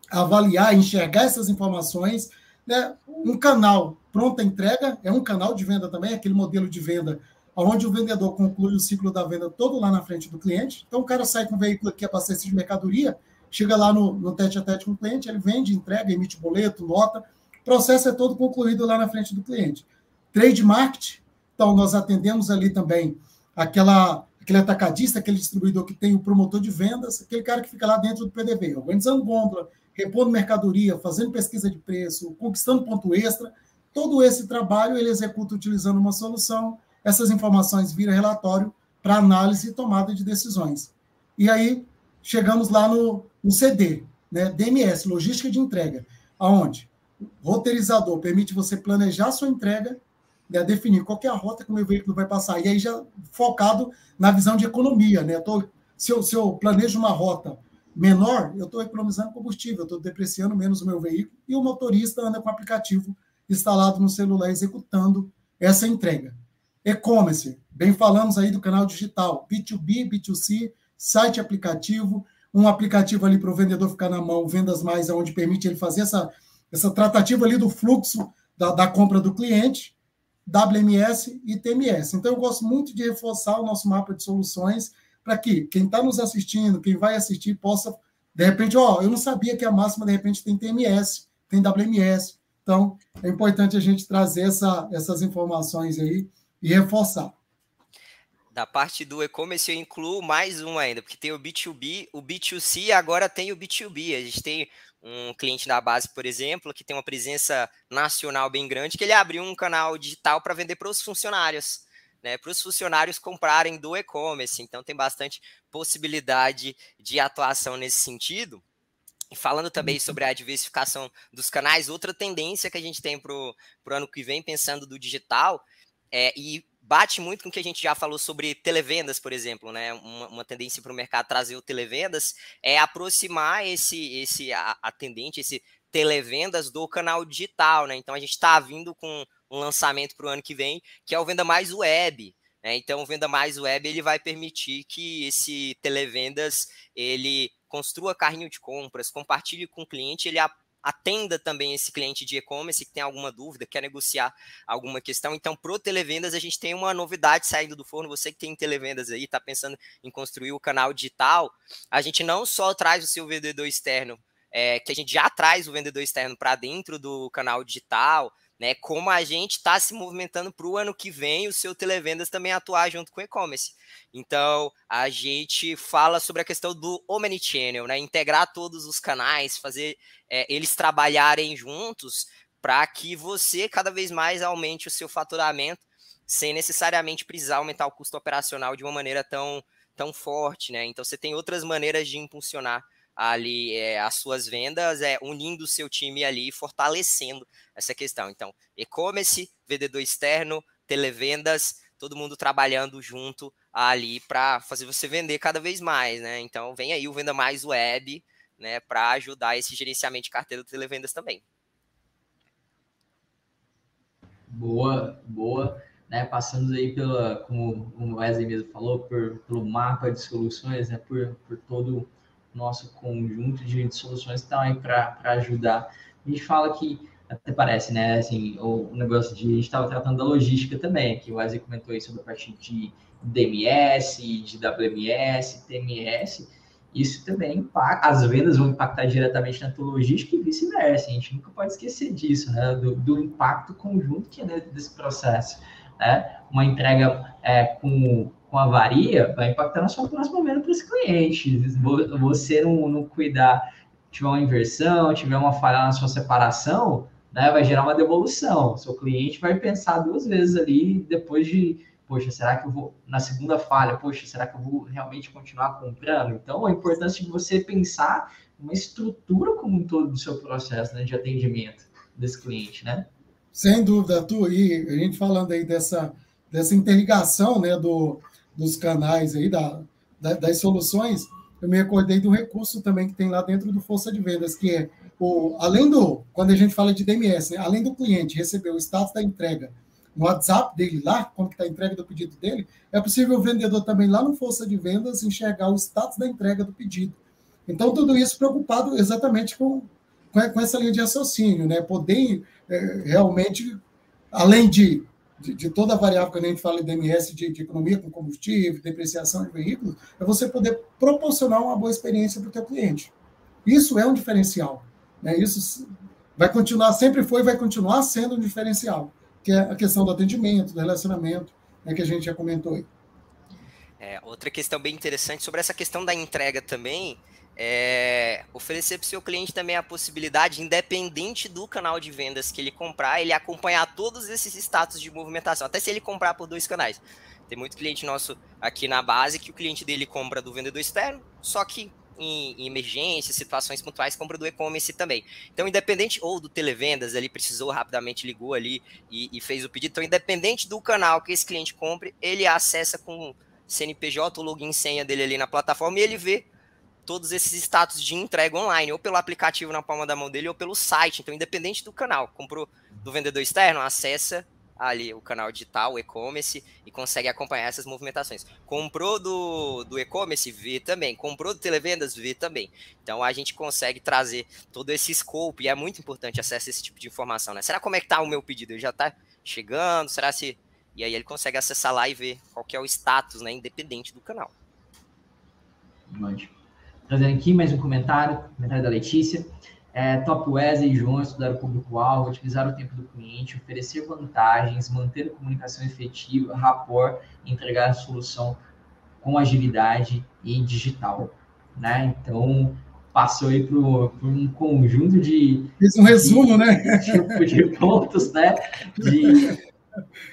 avaliar, enxergar essas informações. Né? Um canal pronta entrega é um canal de venda também, aquele modelo de venda onde o vendedor conclui o ciclo da venda todo lá na frente do cliente. Então, o cara sai com o veículo aqui abastecido de mercadoria, chega lá no, no tete a tete com o cliente, ele vende, entrega, emite boleto, nota, o processo é todo concluído lá na frente do cliente. Trade marketing, então nós atendemos ali também aquela aquele atacadista, aquele distribuidor que tem o promotor de vendas, aquele cara que fica lá dentro do PDV, organizando gôndola, repondo mercadoria, fazendo pesquisa de preço, conquistando ponto extra. Todo esse trabalho ele executa utilizando uma solução. Essas informações viram relatório para análise e tomada de decisões. E aí chegamos lá no, no CD, né? DMS, logística de entrega, aonde o roteirizador permite você planejar sua entrega, né? definir qual é a rota que o meu veículo vai passar. E aí já focado na visão de economia, né? Tô, se, eu, se eu planejo uma rota menor, eu estou economizando combustível, eu estou depreciando menos o meu veículo e o motorista anda com o aplicativo instalado no celular executando essa entrega. E-commerce, bem falamos aí do canal digital, B2B, B2C, site aplicativo, um aplicativo ali para o vendedor ficar na mão, vendas mais, onde permite ele fazer essa, essa tratativa ali do fluxo da, da compra do cliente, WMS e TMS. Então, eu gosto muito de reforçar o nosso mapa de soluções para que quem está nos assistindo, quem vai assistir, possa, de repente, ó, eu não sabia que a máxima, de repente, tem TMS, tem WMS. Então, é importante a gente trazer essa, essas informações aí e reforçar. Da parte do e-commerce, eu incluo mais um ainda, porque tem o B2B, o B2C e agora tem o B2B. A gente tem um cliente da base, por exemplo, que tem uma presença nacional bem grande, que ele abriu um canal digital para vender para os funcionários né, para os funcionários comprarem do e-commerce. Então, tem bastante possibilidade de atuação nesse sentido. E falando também sobre a diversificação dos canais, outra tendência que a gente tem para o ano que vem, pensando do digital, é, e bate muito com o que a gente já falou sobre televendas, por exemplo, né? Uma, uma tendência para o mercado trazer o televendas é aproximar esse, esse atendente, esse televendas do canal digital, né? Então a gente está vindo com um lançamento para o ano que vem, que é o Venda Mais Web. Né? Então, o Venda Mais Web ele vai permitir que esse televendas ele construa carrinho de compras, compartilhe com o cliente, ele atenda também esse cliente de e-commerce que tem alguma dúvida, quer negociar alguma questão. Então, pro televendas, a gente tem uma novidade saindo do forno. Você que tem televendas aí, está pensando em construir o canal digital, a gente não só traz o seu vendedor externo, é, que a gente já traz o vendedor externo para dentro do canal digital, né? Como a gente está se movimentando para o ano que vem, o seu televendas também atuar junto com o e-commerce. Então, a gente fala sobre a questão do omnichannel, né? Integrar todos os canais, fazer é, eles trabalharem juntos para que você cada vez mais aumente o seu faturamento sem necessariamente precisar aumentar o custo operacional de uma maneira tão, tão forte, né? Então, você tem outras maneiras de impulsionar ali é, as suas vendas, é, unindo o seu time ali, fortalecendo essa questão. Então, e-commerce, vendedor externo, televendas, todo mundo trabalhando junto ali para fazer você vender cada vez mais, né? Então, vem aí o Venda Mais Web, né, para ajudar esse gerenciamento de carteira de televendas também. Boa, boa. Né, passando aí pela, como o Wesley mesmo falou, por, pelo mapa de soluções, né, por, por todo nosso conjunto de soluções estão aí para ajudar. A gente fala que até parece, né? Assim, o, negócio de a gente estava tratando da logística também, que o Wesley comentou aí sobre a parte de DMS, de WMS, TMS. Isso também impacta, as vendas vão impactar diretamente na tua logística e vice-versa. A gente nunca pode esquecer disso, né? Do, do impacto conjunto que é dentro desse processo. Né? Uma entrega é, com, com avaria vai impactar na sua próxima venda para esse cliente. Você não, não cuidar, tiver uma inversão, tiver uma falha na sua separação, né, vai gerar uma devolução. Seu cliente vai pensar duas vezes ali depois de, poxa, será que eu vou na segunda falha, poxa, será que eu vou realmente continuar comprando? Então, a importância de você pensar uma estrutura como um todo do seu processo né, de atendimento desse cliente, né? Sem dúvida, Arthur. E a gente falando aí dessa, dessa interligação né, do, dos canais aí, da, da, das soluções, eu me recordei do recurso também que tem lá dentro do Força de Vendas, que é o, além do, quando a gente fala de DMS, né, além do cliente receber o status da entrega no WhatsApp dele lá, quando está a entrega do pedido dele, é possível o vendedor também lá no Força de Vendas enxergar o status da entrega do pedido. Então, tudo isso preocupado exatamente com, com essa linha de raciocínio, né? Poder é, realmente, além de, de, de, toda a variável que a gente fala de DMS, de, de, economia com combustível, depreciação de veículos, é você poder proporcionar uma boa experiência para o teu cliente. Isso é um diferencial. Né? Isso vai continuar, sempre foi e vai continuar sendo um diferencial, que é a questão do atendimento, do relacionamento, né, que a gente já comentou aí. É, outra questão bem interessante sobre essa questão da entrega também, é oferecer para o seu cliente também a possibilidade, independente do canal de vendas que ele comprar, ele acompanhar todos esses status de movimentação, até se ele comprar por dois canais. Tem muito cliente nosso aqui na base que o cliente dele compra do vendedor externo, só que em, em emergências, situações pontuais, compra do e-commerce também. Então, independente, ou do televendas, ele precisou rapidamente, ligou ali e, e, fez o pedido. Então, independente do canal que esse cliente compre, ele acessa com CNPJ, o login senha dele ali na plataforma e ele vê todos esses status de entrega online, ou pelo aplicativo na palma da mão dele, ou pelo site. Então, independente do canal, comprou do vendedor externo, acessa ali o canal digital, o e-commerce, e consegue acompanhar essas movimentações. Comprou do, do e-commerce, vê também. Comprou do televendas, vê também. Então a gente consegue trazer todo esse scope, e é muito importante acessar esse tipo de informação, né? Será como é que tá o meu pedido? Ele já tá chegando? Será se. E aí ele consegue acessar lá e ver qual que é o status, né? Independente do canal. Ótimo. Trazendo aqui mais um comentário, comentário da Letícia. É, Top Wesley e João estudaram o público-alvo, utilizar o tempo do cliente, oferecer vantagens, manter a comunicação efetiva, rapport, entregar a solução com agilidade e digital. Né? Então, passou aí por, por um conjunto de. Fiz um resumo, né? Tipo de pontos, né? De,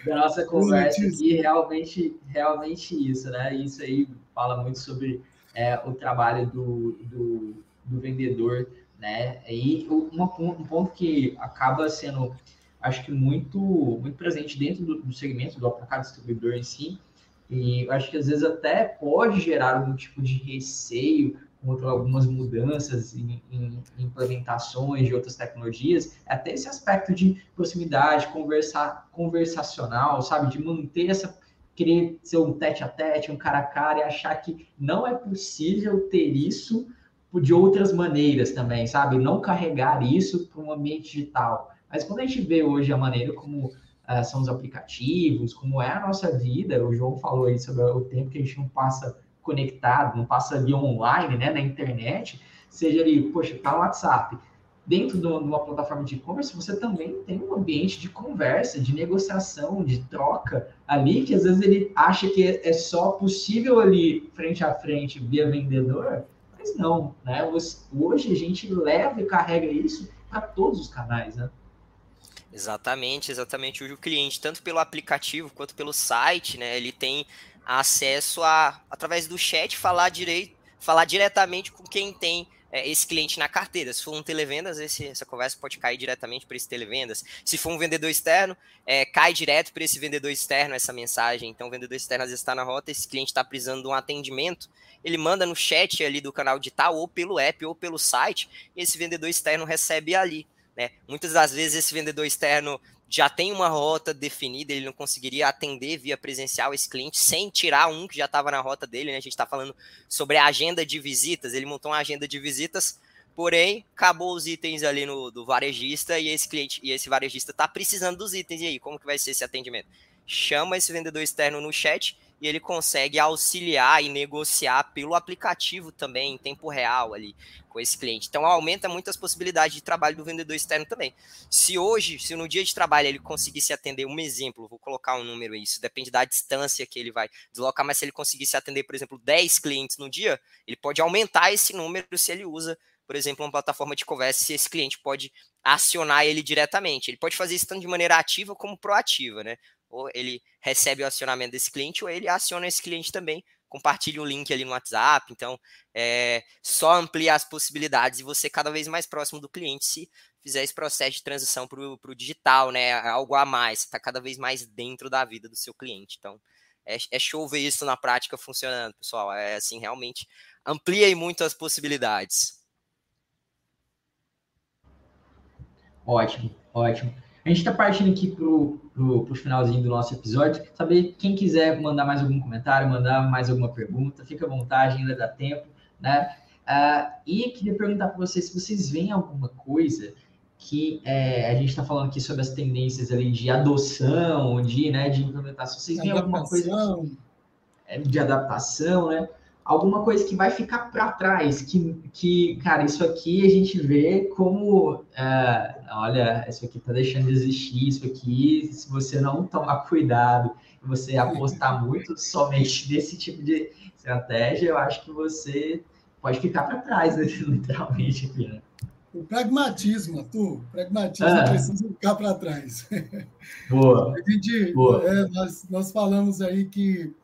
da nossa conversa aqui, realmente, realmente isso, né? Isso aí fala muito sobre é, o trabalho do, do, do vendedor né? E uma, um ponto que acaba sendo, acho que muito, muito presente dentro do, do segmento do aplicado distribuidor em si, e acho que às vezes até pode gerar algum tipo de receio contra algumas mudanças em, em, implementações de outras tecnologias, é até esse aspecto de proximidade, conversar, conversacional, sabe, de manter essa querer ser um tete a tete, um cara a cara e achar que não é possível ter isso de outras maneiras também, sabe? Não carregar isso para um ambiente digital. Mas quando a gente vê hoje a maneira como uh, são os aplicativos, como é a nossa vida, o João falou aí sobre o tempo que a gente não passa conectado, não passa ali online, né, na internet, seja ali, poxa, tá no WhatsApp. Dentro de uma plataforma de e-commerce, você também tem um ambiente de conversa, de negociação, de troca ali, que às vezes ele acha que é só possível ali frente a frente via vendedor, mas não, né? Hoje a gente leva e carrega isso para todos os canais, né? Exatamente, exatamente. Hoje o cliente, tanto pelo aplicativo quanto pelo site, né, ele tem acesso a, através do chat, falar direito, falar diretamente com quem tem é, esse cliente na carteira. Se for um televendas, esse, essa conversa pode cair diretamente para esse televendas. Se for um vendedor externo, é, cai direto para esse vendedor externo essa mensagem. Então, o vendedor externo às vezes está na rota, esse cliente está precisando de um atendimento, ele manda no chat ali do canal digital, ou pelo app, ou pelo site, e esse vendedor externo recebe ali. Né? Muitas das vezes esse vendedor externo já tem uma rota definida, ele não conseguiria atender via presencial esse cliente sem tirar um que já estava na rota dele, né? A gente está falando sobre a agenda de visitas, ele montou uma agenda de visitas Porém, acabou os itens ali no do varejista e esse cliente e esse varejista está precisando dos itens. E aí, como que vai ser esse atendimento? Chama esse vendedor externo no chat e ele consegue auxiliar e negociar pelo aplicativo também em tempo real ali com esse cliente. Então aumenta muitas possibilidades de trabalho do vendedor externo também. Se hoje, se no dia de trabalho ele conseguisse atender um exemplo, vou colocar um número isso, depende da distância que ele vai deslocar, mas se ele conseguisse atender, por exemplo, 10 clientes no dia, ele pode aumentar esse número se ele usa por exemplo, uma plataforma de conversa, se esse cliente pode acionar ele diretamente. Ele pode fazer isso tanto de maneira ativa como proativa, né? Ou ele recebe o acionamento desse cliente, ou ele aciona esse cliente também, compartilha o link ali no WhatsApp, então é, só amplia as possibilidades e você cada vez mais próximo do cliente se fizer esse processo de transição para o digital, né? Algo a mais, está cada vez mais dentro da vida do seu cliente. Então, é, é show ver isso na prática funcionando, pessoal. É assim, realmente amplia muito as possibilidades. Ótimo, ótimo. A gente está partindo aqui para o finalzinho do nosso episódio. Saber quem quiser mandar mais algum comentário, mandar mais alguma pergunta, fica à vontade, ainda dá tempo, né? Uh, e queria perguntar para vocês se vocês veem alguma coisa que é, a gente está falando aqui sobre as tendências ali de adoção, de, né, de implementação. Vocês veem alguma coisa é, de adaptação, né? Alguma coisa que vai ficar para trás, que, que, cara, isso aqui a gente vê como, é, olha, isso aqui está deixando de existir, isso aqui, se você não tomar cuidado, você apostar muito somente nesse tipo de estratégia, eu acho que você pode ficar para trás, né, literalmente aqui, né? O pragmatismo, Arthur, o pragmatismo ah. precisa ficar para trás. Boa. A gente, Boa. É, nós, nós falamos aí que,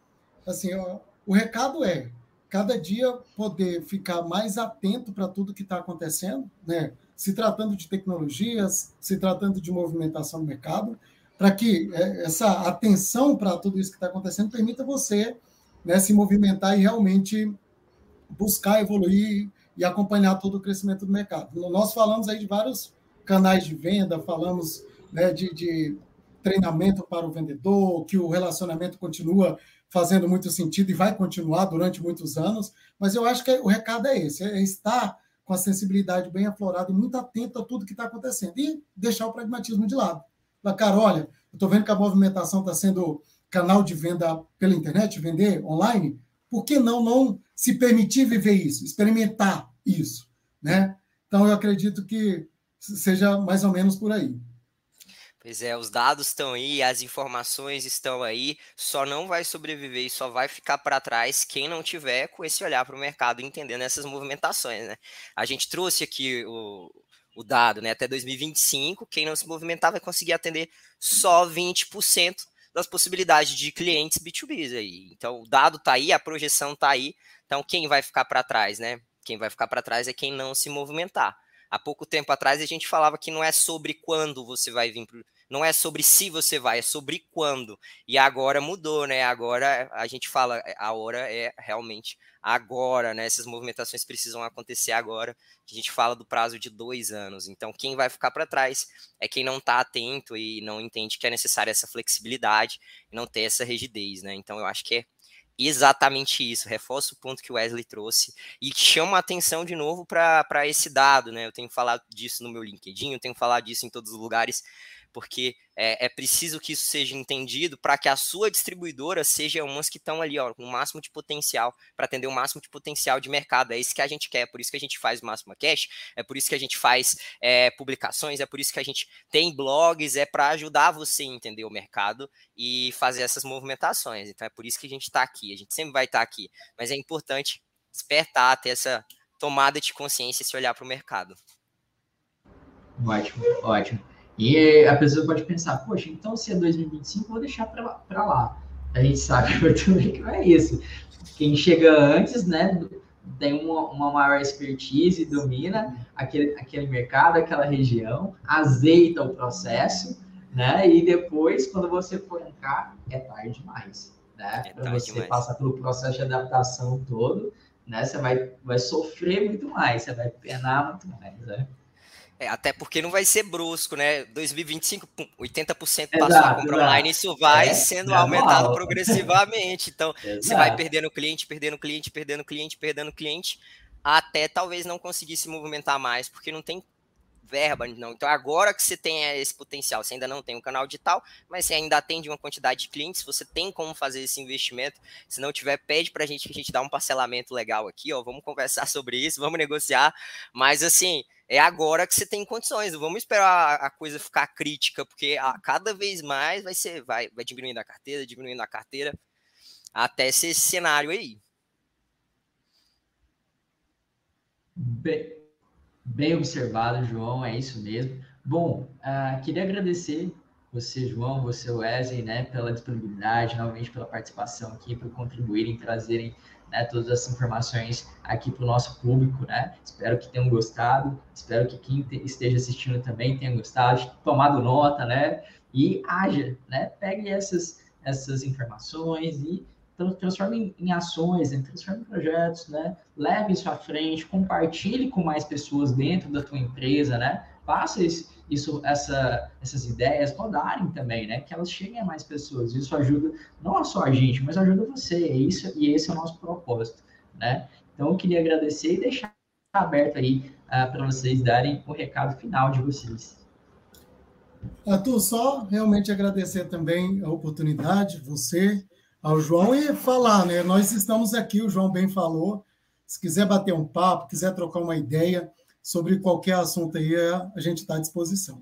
assim, ó, o recado é, cada dia poder ficar mais atento para tudo que está acontecendo, né? se tratando de tecnologias, se tratando de movimentação do mercado, para que é, essa atenção para tudo isso que está acontecendo permita você né, se movimentar e realmente buscar evoluir e acompanhar todo o crescimento do mercado. Nós falamos aí de vários canais de venda, falamos né, de, de treinamento para o vendedor, que o relacionamento continua fazendo muito sentido e vai continuar durante muitos anos, mas eu acho que o recado é esse: é estar com a sensibilidade bem aflorada e muito atento a tudo que está acontecendo e deixar o pragmatismo de lado. Falar, cara, olha, eu estou vendo que a movimentação está sendo canal de venda pela internet, vender online, por que não não se permitir viver isso, experimentar isso, né? Então eu acredito que seja mais ou menos por aí. Pois é, os dados estão aí, as informações estão aí, só não vai sobreviver e só vai ficar para trás quem não tiver com esse olhar para o mercado entendendo essas movimentações, né? A gente trouxe aqui o, o dado, né? Até 2025, quem não se movimentar vai conseguir atender só 20% das possibilidades de clientes B2B aí. Então, o dado está aí, a projeção está aí. Então, quem vai ficar para trás, né? Quem vai ficar para trás é quem não se movimentar. Há pouco tempo atrás a gente falava que não é sobre quando você vai vir pro, não é sobre se você vai, é sobre quando. E agora mudou, né? Agora a gente fala, é, a hora é realmente agora, né? Essas movimentações precisam acontecer agora. A gente fala do prazo de dois anos. Então, quem vai ficar para trás é quem não está atento e não entende que é necessária essa flexibilidade e não ter essa rigidez, né? Então, eu acho que é exatamente isso, reforça o ponto que o Wesley trouxe e chama a atenção de novo para esse dado, né? Eu tenho falado disso no meu LinkedIn, eu tenho falado disso em todos os lugares, porque é, é preciso que isso seja entendido para que a sua distribuidora seja umas que estão ali, ó, com o máximo de potencial, para atender o máximo de potencial de mercado. É isso que a gente quer, é por isso que a gente faz o Máximo Cash, é por isso que a gente faz é, publicações, é por isso que a gente tem blogs, é para ajudar você a entender o mercado e fazer essas movimentações. Então é por isso que a gente está aqui, a gente sempre vai estar tá aqui, mas é importante despertar, ter essa tomada de consciência, se olhar para o mercado. Ótimo, ótimo. E a pessoa pode pensar, poxa, então se é 2025, vou deixar para lá. A gente sabe também que não é isso. Quem chega antes, né, tem uma, uma maior expertise, domina aquele, aquele mercado, aquela região, azeita o processo, né, e depois, quando você for entrar, é tarde demais. Né? É para você demais. passar pelo processo de adaptação todo, né, você vai, vai sofrer muito mais, você vai penar muito mais, né? É, até porque não vai ser brusco, né? 2025, 80% passou exato, a compra exato. online, isso vai é, sendo aumentado progressivamente. Então, você vai perdendo cliente, perdendo cliente, perdendo cliente, perdendo cliente. até talvez não conseguir se movimentar mais, porque não tem verba, não. Então agora que você tem esse potencial, você ainda não tem um canal digital, mas você ainda atende uma quantidade de clientes, você tem como fazer esse investimento. Se não tiver, pede para a gente que a gente dá um parcelamento legal aqui, ó. Vamos conversar sobre isso, vamos negociar. Mas assim, é agora que você tem condições. Vamos esperar a coisa ficar crítica, porque a, cada vez mais vai ser, vai, vai diminuindo a carteira, diminuindo a carteira, até esse cenário aí. Bem, bem observado, João, é isso mesmo. Bom, uh, queria agradecer você, João, você, Wesley, né, pela disponibilidade, realmente pela participação aqui, por contribuírem, trazerem né, todas as informações aqui para o nosso público, né? Espero que tenham gostado, espero que quem esteja assistindo também tenha gostado, tomado nota, né? E haja, né? Pegue essas, essas informações e transforme em, ações, né? transforme em projetos, né? Leve isso à frente, compartilhe com mais pessoas dentro da tua empresa, né? Faça isso, isso essa, essas ideias rodarem também, né? Que elas cheguem a mais pessoas. Isso ajuda não só a gente, mas ajuda você. É isso, e esse é o nosso propósito, né? Então, eu queria agradecer e deixar aberto aí uh, para vocês darem o recado final de vocês. Arthur, só realmente agradecer também a oportunidade, você, ao João e falar, né? Nós estamos aqui, o João bem falou. Se quiser bater um papo, quiser trocar uma ideia sobre qualquer assunto aí, a gente está à disposição.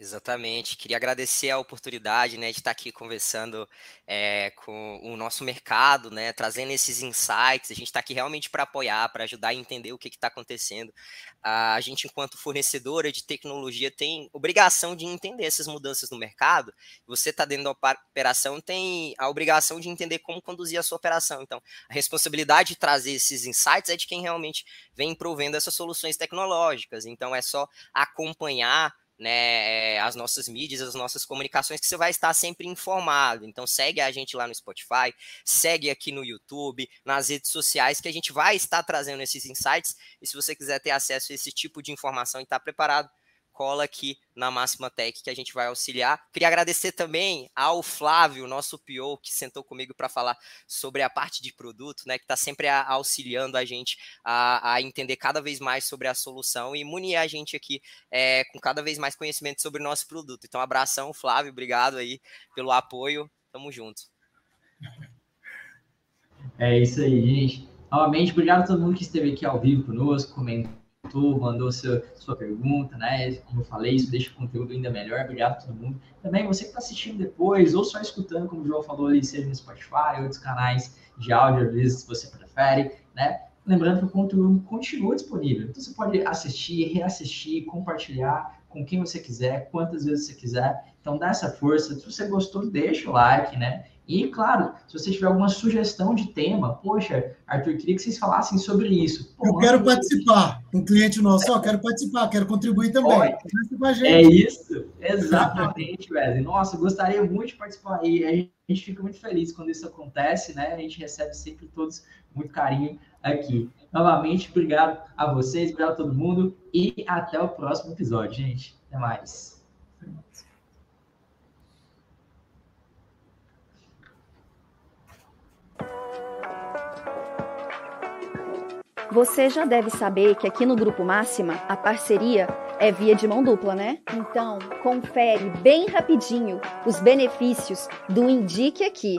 Exatamente. Queria agradecer a oportunidade né, de estar aqui conversando é, com o nosso mercado, né, trazendo esses insights. A gente está aqui realmente para apoiar, para ajudar a entender o que está acontecendo. A gente, enquanto fornecedora de tecnologia, tem obrigação de entender essas mudanças no mercado. Você está dentro da operação, tem a obrigação de entender como conduzir a sua operação. Então, a responsabilidade de trazer esses insights é de quem realmente vem provendo essas soluções tecnológicas. Então, é só acompanhar né, eh, as nossas mídias, as nossas comunicações, que você vai estar sempre informado. Então segue a gente lá no Spotify, segue aqui no YouTube, nas redes sociais, que a gente vai estar trazendo esses insights. E se você quiser ter acesso a esse tipo de informação e estar preparado, cola aqui na Máxima Tech que a gente vai auxiliar. Queria agradecer também ao Flávio, nosso PO, que sentou comigo para falar sobre a parte de produto, né, que está sempre auxiliando a gente a, a, entender cada vez mais sobre a solução e munir a gente aqui é, com cada vez mais conhecimento sobre o nosso produto. Então, abração, Flávio, obrigado aí pelo apoio. Tamo junto. É isso aí, gente. Novamente, obrigado a todo mundo que esteve aqui ao vivo conosco, comentou comentou, mandou seu, sua pergunta, né? Como eu falei, isso deixa o conteúdo ainda melhor. Obrigado a todo mundo. Também você que está assistindo depois, ou só escutando, como o João falou ali, seja no Spotify, outros canais de áudio, às vezes, se você prefere, né? Lembrando que o conteúdo continua disponível. Então você pode assistir, reassistir, compartilhar com quem você quiser, quantas vezes você quiser. Então dá essa força. Se você gostou, deixa o like, né? E, claro, se você tiver alguma sugestão de tema, poxa, Arthur, queria que vocês falassem sobre isso. Pô, eu quero participar. Um cliente nosso, ó, quero participar, quero contribuir também. É isso, exatamente, Wesley. Nossa, gostaria muito de participar aí. A gente fica muito feliz quando isso acontece, né? A gente recebe sempre todos muito carinho aqui. Novamente, obrigado a vocês, obrigado a todo mundo e até o próximo episódio, gente. Até mais. Você já deve saber que aqui no Grupo Máxima a parceria é via de mão dupla, né? Então, confere bem rapidinho os benefícios do Indique Aqui.